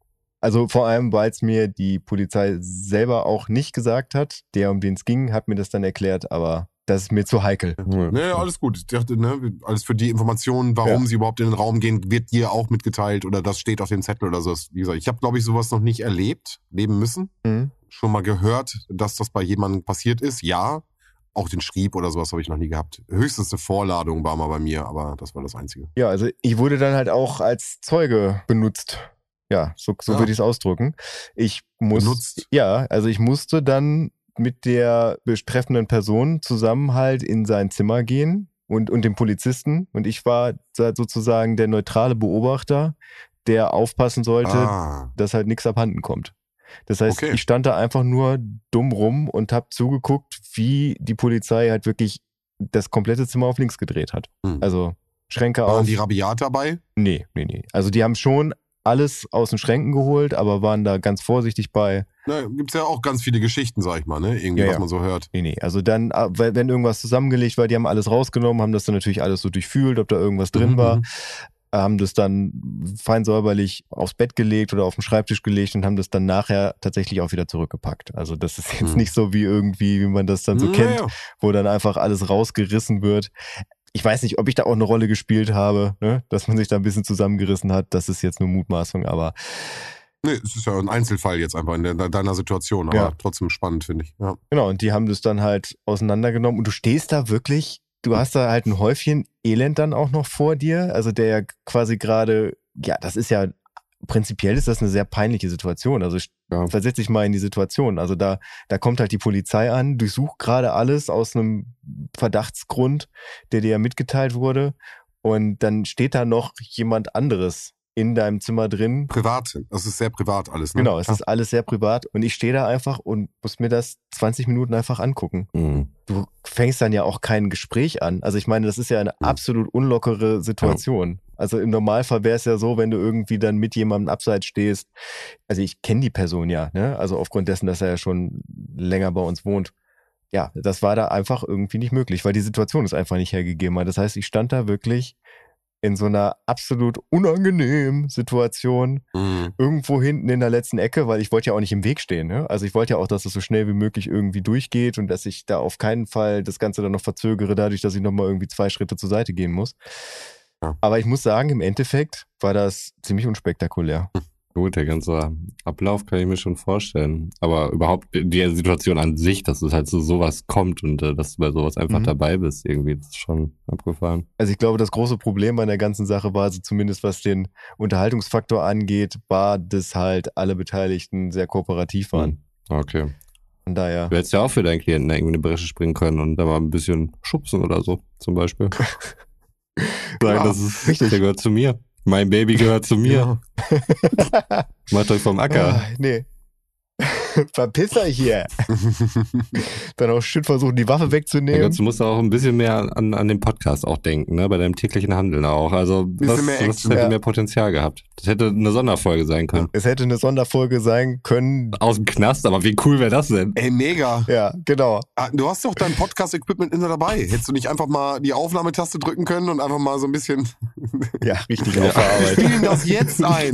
Also vor allem, weil es mir die Polizei selber auch nicht gesagt hat. Der, um den es ging, hat mir das dann erklärt, aber das ist mir zu heikel.
Nee, alles gut. Ich dachte, ne, alles für die Informationen, warum
Ja.
sie überhaupt in den Raum gehen, wird dir auch mitgeteilt oder das steht auf dem Zettel oder so. Wie gesagt, ich habe, glaube ich, sowas noch nicht erlebt, leben müssen.
Mhm.
Schon mal gehört, dass das bei jemandem passiert ist. Ja, auch den Schrieb oder sowas habe ich noch nie gehabt. Höchstens eine Vorladung war mal bei mir, aber das war das Einzige.
Ja, also ich wurde dann halt auch als Zeuge benutzt. Ja, so, so
Ah.
würde ich es ausdrücken. Ich muss,
Benutzt?
ja, also ich musste dann mit der betreffenden Person zusammen halt in sein Zimmer gehen und, und dem Polizisten. Und ich war so- sozusagen der neutrale Beobachter, der aufpassen sollte,
Ah,
dass halt nichts abhanden kommt. Das heißt,
Okay.
ich stand da einfach nur dumm rum und habe zugeguckt, wie die Polizei halt wirklich das komplette Zimmer auf links gedreht hat.
Hm.
Also Schränke
waren
auf.
die rabiat dabei?
Nee, nee, nee. Also die haben schon alles aus den Schränken geholt, aber waren da ganz vorsichtig bei.
Na, gibt's ja auch ganz viele Geschichten, sag ich mal, ne? Irgendwie,
Ja,
was
ja.
man so hört.
Nee, nee. Also dann, ah, wenn irgendwas zusammengelegt war, die haben alles rausgenommen, haben das dann natürlich alles so durchfühlt, ob da irgendwas drin
Mhm,
war,
mhm.
haben das dann fein säuberlich aufs Bett gelegt oder auf den Schreibtisch gelegt und haben das dann nachher tatsächlich auch wieder zurückgepackt. Also das ist jetzt
Mhm.
nicht so wie irgendwie, wie man das dann so kennt,
Naja.
wo dann einfach alles rausgerissen wird. Ich weiß nicht, ob ich da auch eine Rolle gespielt habe, ne? dass man sich da ein bisschen zusammengerissen hat. Das ist jetzt nur Mutmaßung, aber
Nee, es ist ja ein Einzelfall jetzt einfach in de- deiner Situation, aber
Ja.
trotzdem spannend, finde ich. Ja.
Genau, und die haben das dann halt auseinandergenommen und du stehst da wirklich, du hast da halt ein Häufchen Elend dann auch noch vor dir, also der ja quasi gerade, ja, das ist ja, prinzipiell ist das eine sehr peinliche Situation, also
Ja.
versetz dich mal in die Situation, also da, da kommt halt die Polizei an, durchsucht gerade alles aus einem Verdachtsgrund, der dir ja mitgeteilt wurde und dann steht da noch jemand anderes in deinem Zimmer drin.
Privat. Das ist sehr privat alles. Ne?
Genau, es ist alles sehr privat und ich stehe da einfach und muss mir das 20 Minuten einfach angucken.
Mhm.
Du fängst dann ja auch kein Gespräch an. Also ich meine, das ist ja eine
Mhm.
absolut unlockere Situation. Also im Normalfall wäre es ja so, wenn du irgendwie dann mit jemandem abseits stehst. Also ich kenne die Person ja, ne? Also aufgrund dessen, dass er ja schon länger bei uns wohnt. Ja, das war da einfach irgendwie nicht möglich, weil die Situation es einfach nicht hergegeben hat. Das heißt, ich stand da wirklich in so einer absolut unangenehmen Situation
Mhm.
irgendwo hinten in der letzten Ecke, weil ich wollte ja auch nicht im Weg stehen. Ne? Also ich wollte ja auch, dass es so schnell wie möglich irgendwie durchgeht und dass ich da auf keinen Fall das Ganze dann noch verzögere, dadurch, dass ich nochmal irgendwie zwei Schritte zur Seite gehen muss.
Ja.
Aber ich muss sagen, im Endeffekt war das ziemlich unspektakulär.
Gut, der ganze Ablauf kann ich mir schon vorstellen. Aber überhaupt die Situation an sich, dass es halt zu sowas kommt und äh, dass du bei sowas einfach
Mhm.
dabei bist, irgendwie, das ist schon abgefahren.
Also ich glaube, das große Problem bei der ganzen Sache war, also zumindest was den Unterhaltungsfaktor angeht, war, dass halt alle Beteiligten sehr kooperativ waren.
Okay.
Von daher.
Du hättest ja auch für deinen Klienten irgendwie eine Bresche springen können und da mal ein bisschen schubsen oder so, zum Beispiel. (laughs) (laughs) Sagen,
Ja,
das ist,
richtig.
der gehört zu mir. Mein Baby gehört zu mir. Macht euch vom Acker.
Ah, nee. (laughs) Verpiss euch hier. (laughs) Dann auch schön versuchen, die Waffe
Ja,
wegzunehmen.
Götz, du musst auch ein bisschen mehr an, an den Podcast auch denken, ne? Bei deinem täglichen Handeln auch. Also das,
mehr
das hätte
Ja.
mehr Potenzial gehabt. Das hätte eine Sonderfolge sein können.
Es hätte eine Sonderfolge sein können.
Aus dem Knast, aber wie cool wäre das denn?
Ey, mega.
Ja, genau.
Ah, Du hast doch dein Podcast-Equipment immer dabei. Hättest du nicht einfach mal die Aufnahmetaste drücken können und einfach mal so ein bisschen. (laughs)
Ja, richtig
Ja.
auf der Arbeit.
Spielen das jetzt ein.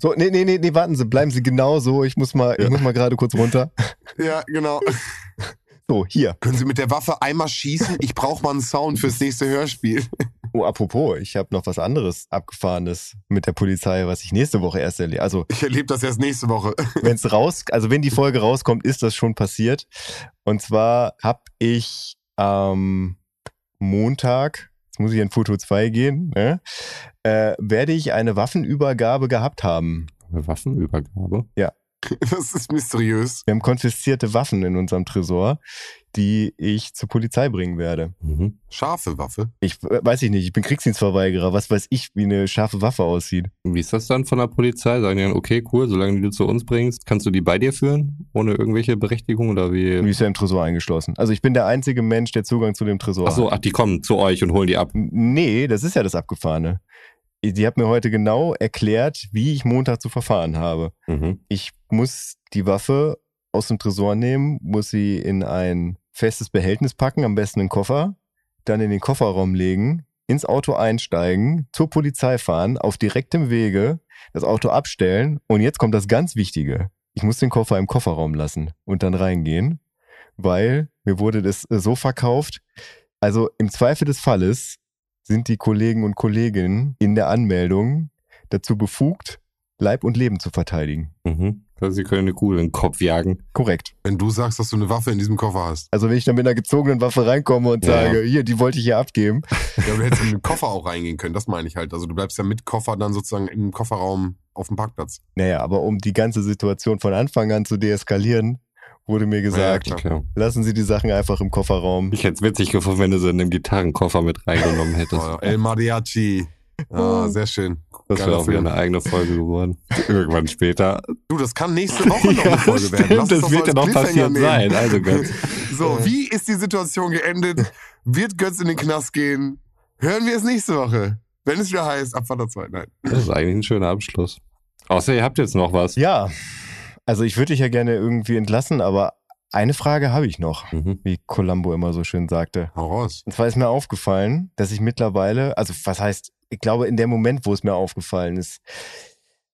So, nee, nee, nee, nee, warten Sie, bleiben Sie genau so. Ich muss mal, ich muss mal gerade kurz runter. (laughs)
ja, genau. (laughs)
So, hier.
Können Sie mit der Waffe einmal schießen? Ich brauche mal einen Sound fürs nächste Hörspiel. (laughs)
Oh, apropos, ich habe noch was anderes Abgefahrenes mit der Polizei, was ich nächste Woche erst erlebe. Also,
Ich erlebe das erst nächste Woche.
wenn es raus, also wenn die Folge rauskommt, ist das schon passiert. Und zwar habe ich am Montag, jetzt muss ich in Foto 2 gehen, ne, äh, werde ich eine Waffenübergabe gehabt haben.
Eine Waffenübergabe. (laughs)
Das ist mysteriös.
Wir haben konfiszierte Waffen in unserem Tresor, die ich zur Polizei bringen werde.
Mhm.
Scharfe Waffe.
Ich äh, weiß ich nicht, ich bin Kriegsdienstverweigerer. Was weiß ich, wie eine scharfe Waffe aussieht?
Wie ist das dann von der Polizei? Sagen die dann, okay, cool, solange die du zu uns bringst, kannst du die bei dir führen? Ohne irgendwelche Berechtigung oder wie?
Die ist ja im Tresor eingeschlossen. Also ich bin der einzige Mensch, der Zugang zu dem Tresor
Ach so,
hat.
ach, die kommen zu euch und holen die ab.
Nee, das ist ja das Abgefahrene. Die hat mir heute genau erklärt, wie ich Montag zu verfahren habe.
Mhm.
Ich muss die Waffe aus dem Tresor nehmen, muss sie in ein festes Behältnis packen, am besten einen Koffer, dann in den Kofferraum legen, ins Auto einsteigen, zur Polizei fahren, auf direktem Wege das Auto abstellen und jetzt kommt das ganz Wichtige. Ich muss den Koffer im Kofferraum lassen und dann reingehen, weil mir wurde das so verkauft. Also im Zweifel des Falles sind die Kollegen und Kolleginnen in der Anmeldung dazu befugt, Leib und Leben zu verteidigen.
Mhm. Also sie können eine Kugel in den Kopf jagen.
Korrekt.
Wenn du sagst, dass du eine Waffe in diesem Koffer hast.
Also wenn ich dann mit einer gezogenen Waffe reinkomme und
Ja.
sage, hier, die wollte ich hier abgeben.
Ja, du hättest in den Koffer auch reingehen können, das meine ich halt. Also du bleibst ja mit Koffer dann sozusagen im Kofferraum auf dem Parkplatz.
Naja, aber um die ganze Situation von Anfang an zu deeskalieren, wurde mir gesagt,
Ja,
lassen Sie die Sachen einfach im Kofferraum.
Ich hätte es witzig gefunden, wenn du sie in einem Gitarrenkoffer mit reingenommen (laughs) hättest.
Oh, El Mariachi. Ah, sehr schön.
Das wäre auch wieder eine eigene Folge geworden. Irgendwann später.
Du, das kann nächste Woche noch (laughs) eine Folge werden. Lass
das wird
so
ja noch passiert sein. Also Götz. (laughs)
So, wie ist die Situation geendet? Wird Götz in den Knast gehen? Hören wir es nächste Woche. Wenn es wieder heißt, Abfahrt der zwei. Nein.
Das ist eigentlich ein schöner Abschluss. Außer ihr habt jetzt noch was.
Ja, also ich würde dich ja gerne irgendwie entlassen, aber eine Frage habe ich noch,
Mhm.
wie Columbo immer so schön sagte.
Raus.
Und zwar ist mir aufgefallen, dass ich mittlerweile, also was heißt, ich glaube in dem Moment, wo es mir aufgefallen ist,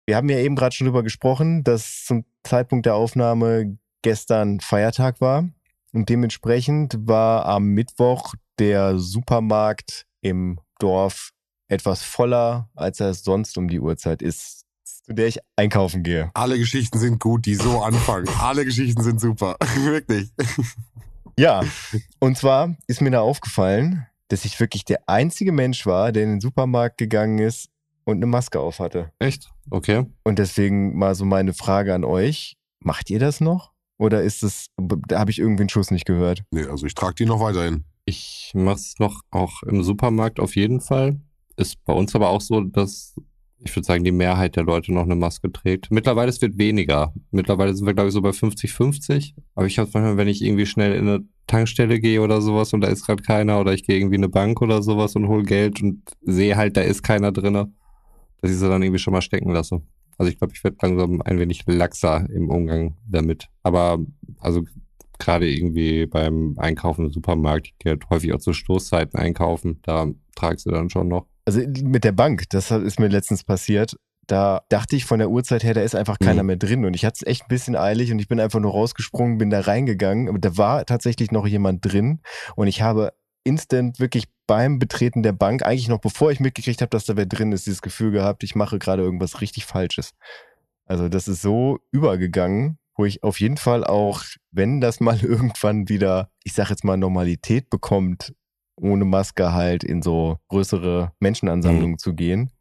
wir haben ja eben gerade schon drüber gesprochen, dass zum Zeitpunkt der Aufnahme gestern Feiertag war und dementsprechend war am Mittwoch der Supermarkt im Dorf etwas voller, als er sonst um die Uhrzeit ist, zu der ich einkaufen gehe.
Alle Geschichten sind gut, die so anfangen. Alle Geschichten sind super. (laughs) Wirklich.
Ja, und zwar ist mir da aufgefallen, dass ich wirklich der einzige Mensch war, der in den Supermarkt gegangen ist und eine Maske auf hatte.
Echt? Okay.
Und deswegen mal so meine Frage an euch. Macht ihr das noch? Oder ist es, da habe ich irgendwie einen Schuss nicht gehört?
Nee, also ich trage die noch weiterhin.
Ich mach's noch auch im Supermarkt auf jeden Fall. Ist bei uns aber auch so, dass ich würde sagen, die Mehrheit der Leute noch eine Maske trägt. Mittlerweile es wird weniger. Mittlerweile sind wir, glaube ich, so bei 50-50. Aber ich habe manchmal, wenn ich irgendwie schnell in eine Tankstelle gehe oder sowas und da ist gerade keiner oder ich gehe irgendwie in eine Bank oder sowas und hole Geld und sehe halt, da ist keiner drinne, dass ich sie dann irgendwie schon mal stecken lasse. Also ich glaube, ich werde langsam ein wenig laxer im Umgang damit. Aber also gerade irgendwie beim Einkaufen im Supermarkt, ich gehe halt häufig auch zu Stoßzeiten einkaufen, da tragst du dann schon noch.
Also mit der Bank, das ist mir letztens passiert. Da dachte ich von der Uhrzeit her, da ist einfach keiner mhm. mehr drin. Und ich hatte es echt ein bisschen eilig und ich bin einfach nur rausgesprungen, bin da reingegangen. Aber da war tatsächlich noch jemand drin. Und ich habe instant wirklich beim Betreten der Bank, eigentlich noch bevor ich mitgekriegt habe, dass da wer drin ist, dieses Gefühl gehabt, ich mache gerade irgendwas richtig Falsches. Also das ist so übergegangen, wo ich auf jeden Fall auch, wenn das mal (laughs) irgendwann wieder, ich sag jetzt mal, Normalität bekommt, ohne Maske halt in so größere Menschenansammlungen mhm. zu gehen,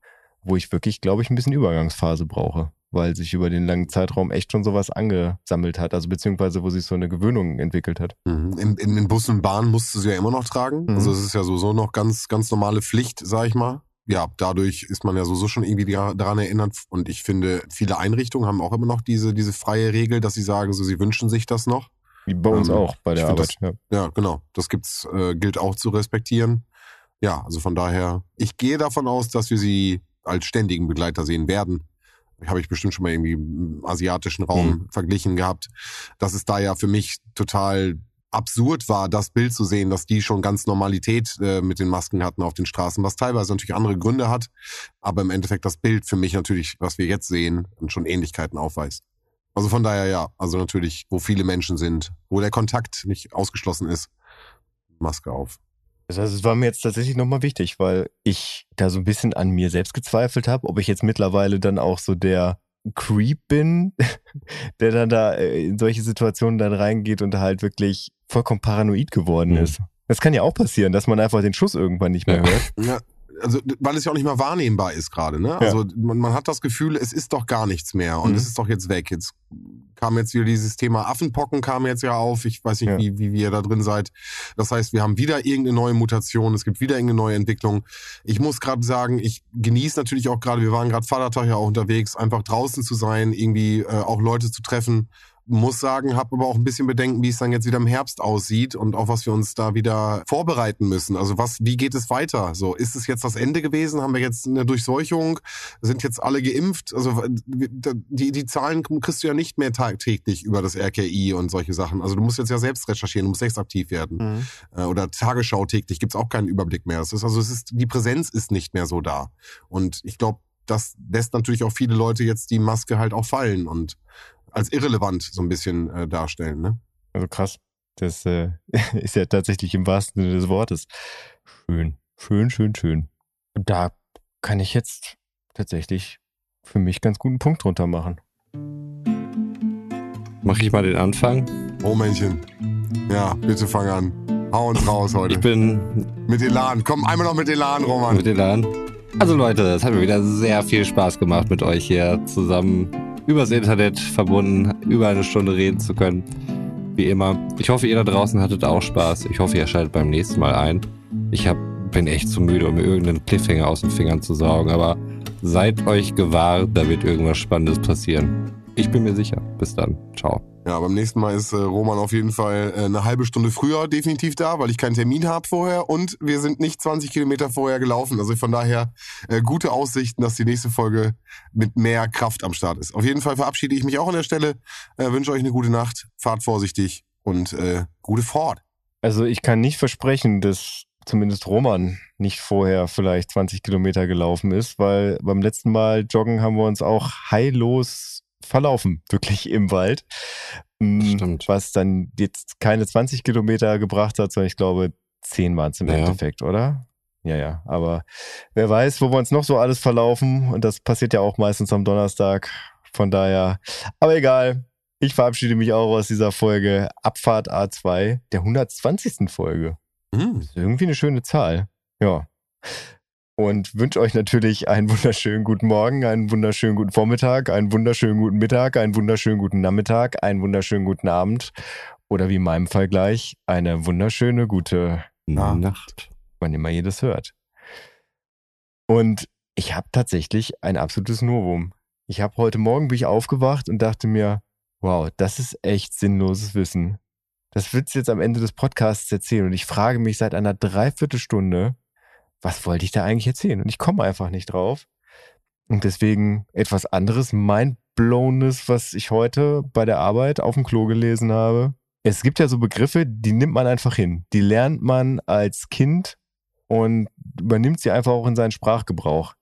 wo ich wirklich, glaube ich, ein bisschen Übergangsphase brauche, weil sich über den langen Zeitraum echt schon sowas angesammelt hat, also beziehungsweise wo sich so eine Gewöhnung entwickelt hat.
Mhm. In, in, in Bussen und Bahnen musst du sie ja immer noch tragen. Mhm. Also es ist ja sowieso noch ganz, ganz normale Pflicht, sag ich mal ja, dadurch ist man ja sowieso schon irgendwie daran erinnert. Und ich finde, viele Einrichtungen haben auch immer noch diese, diese freie Regel, dass sie sagen, so, sie wünschen sich das noch.
Wie bei uns ähm, auch, bei der Arbeit.
Das, ja. ja. genau. Das gibt's, äh, gilt auch zu respektieren. Ja, also von daher, ich gehe davon aus, dass wir sie als ständigen Begleiter sehen werden. Habe ich bestimmt schon mal irgendwie im asiatischen Raum mhm. verglichen gehabt. Das ist da ja für mich total absurd war, das Bild zu sehen, dass die schon ganz Normalität äh, mit den Masken hatten auf den Straßen, was teilweise natürlich andere Gründe hat, aber im Endeffekt das Bild für mich natürlich, was wir jetzt sehen, schon Ähnlichkeiten aufweist. Also von daher ja, also natürlich, wo viele Menschen sind, wo der Kontakt nicht ausgeschlossen ist, Maske auf.
Also es war mir jetzt tatsächlich nochmal wichtig, weil ich da so ein bisschen an mir selbst gezweifelt habe, ob ich jetzt mittlerweile dann auch so der Creep bin, (laughs) der dann da äh, in solche Situationen dann reingeht und halt wirklich vollkommen paranoid geworden mhm. ist. Das kann ja auch passieren, dass man einfach den Schuss irgendwann nicht mehr
ja.
hört.
Ja, also weil es ja auch nicht mehr wahrnehmbar ist gerade, ne? Also ja. man, man, hat das Gefühl, es ist doch gar nichts mehr und mhm. es ist doch jetzt weg. Jetzt kam jetzt wieder dieses Thema Affenpocken kam jetzt ja auf. Ich weiß nicht, ja. wie, wie, wie ihr da drin seid. Das heißt, wir haben wieder irgendeine neue Mutation, es gibt wieder irgendeine neue Entwicklung. Ich muss gerade sagen, ich genieße natürlich auch gerade, wir waren gerade Vatertag ja auch unterwegs, einfach draußen zu sein, irgendwie äh, auch Leute zu treffen muss sagen, habe aber auch ein bisschen Bedenken, wie es dann jetzt wieder im Herbst aussieht und auch was wir uns da wieder vorbereiten müssen. Also was, wie geht es weiter? So, ist es jetzt das Ende gewesen? Haben wir jetzt eine Durchseuchung? Sind jetzt alle geimpft? Also die, die Zahlen kriegst du ja nicht mehr tagtäglich über das RKI und solche Sachen. Also du musst jetzt ja selbst recherchieren, du musst selbst aktiv werden. Mhm. Äh, oder Tagesschau täglich gibt's auch keinen Überblick mehr. Es ist also es ist, die Präsenz ist nicht mehr so da. Und ich glaube, das lässt natürlich auch viele Leute jetzt die Maske halt auch fallen und als irrelevant so ein bisschen äh, darstellen. Ne?
Also krass. Das äh, (laughs) ist ja tatsächlich im wahrsten Sinne des Wortes. Schön, schön, schön, schön. Da kann ich jetzt tatsächlich für mich ganz guten Punkt drunter machen.
Mach ich mal den Anfang?
Oh Männchen. Ja, bitte fang an. Hau uns raus heute.
Ich bin.
Mit Elan. Komm einmal noch mit Elan, Roman.
Mit Elan. Also Leute, es hat mir wieder sehr viel Spaß gemacht, mit euch hier zusammen übers Internet verbunden, über eine Stunde reden zu können. Wie immer. Ich hoffe, ihr da draußen hattet auch Spaß. Ich hoffe, ihr schaltet beim nächsten Mal ein. Ich hab, bin echt zu müde, um mir irgendeinen Cliffhanger aus den Fingern zu saugen, aber seid euch gewahrt, da wird irgendwas Spannendes passieren. Ich bin mir sicher. Bis dann. Ciao.
Ja, beim nächsten Mal ist äh, Roman auf jeden Fall äh, eine halbe Stunde früher definitiv da, weil ich keinen Termin habe vorher und wir sind nicht 20 Kilometer vorher gelaufen. Also von daher äh, gute Aussichten, dass die nächste Folge mit mehr Kraft am Start ist. Auf jeden Fall verabschiede ich mich auch an der Stelle, äh, wünsche euch eine gute Nacht, fahrt vorsichtig und äh, gute Fahrt.
Also ich kann nicht versprechen, dass zumindest Roman nicht vorher vielleicht 20 Kilometer gelaufen ist, weil beim letzten Mal joggen haben wir uns auch heillos verlaufen, wirklich im Wald. Mm, Stimmt. Was dann jetzt keine 20 Kilometer gebracht hat, sondern ich glaube 10 waren es im ja. Endeffekt, oder? Ja, ja. Aber wer weiß, wo wir uns noch so alles verlaufen. Und das passiert ja auch meistens am Donnerstag. Von daher, aber egal. Ich verabschiede mich auch aus dieser Folge Abfahrt A2, der 120. Folge. Mhm. Ist irgendwie eine schöne Zahl. Ja und wünsche euch natürlich einen wunderschönen guten Morgen, einen wunderschönen guten Vormittag, einen wunderschönen guten Mittag, einen wunderschönen guten Nachmittag, einen wunderschönen guten Abend oder wie in meinem Fall gleich eine wunderschöne gute Nacht, wann immer ihr das hört. Und Ich habe tatsächlich ein absolutes Novum. Ich habe heute Morgen bin ich aufgewacht und dachte mir, wow, das ist echt sinnloses Wissen. Das willst du jetzt am Ende des Podcasts erzählen und ich frage mich seit einer Dreiviertelstunde, was wollte ich da eigentlich erzählen? Und ich komme einfach nicht drauf. Und deswegen etwas anderes, mindblownes, was ich heute bei der Arbeit auf dem Klo gelesen habe. Es gibt ja so Begriffe, die nimmt man einfach hin. Die lernt man als Kind und übernimmt sie einfach auch in seinen Sprachgebrauch.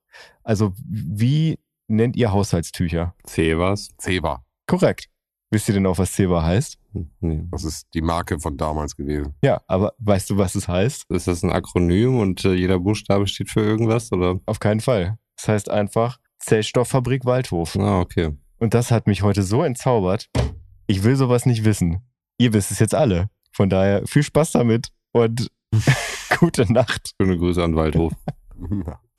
Also wie nennt ihr Haushaltstücher?
Cevas?
Zeba.
Korrekt. Wisst ihr denn auch, was Ceva heißt?
Nee.
Das ist die Marke von damals gewesen.
Ja, aber weißt du, was es heißt?
Ist das ein Akronym und äh, jeder Buchstabe steht für irgendwas? Oder?
Auf keinen Fall. Es heißt einfach Zellstofffabrik Waldhof.
Ah, okay.
Und das hat mich heute so entzaubert. Ich will sowas nicht wissen. Ihr wisst es jetzt alle. Von daher viel Spaß damit und (laughs) gute Nacht.
Schöne Grüße an Waldhof. (laughs)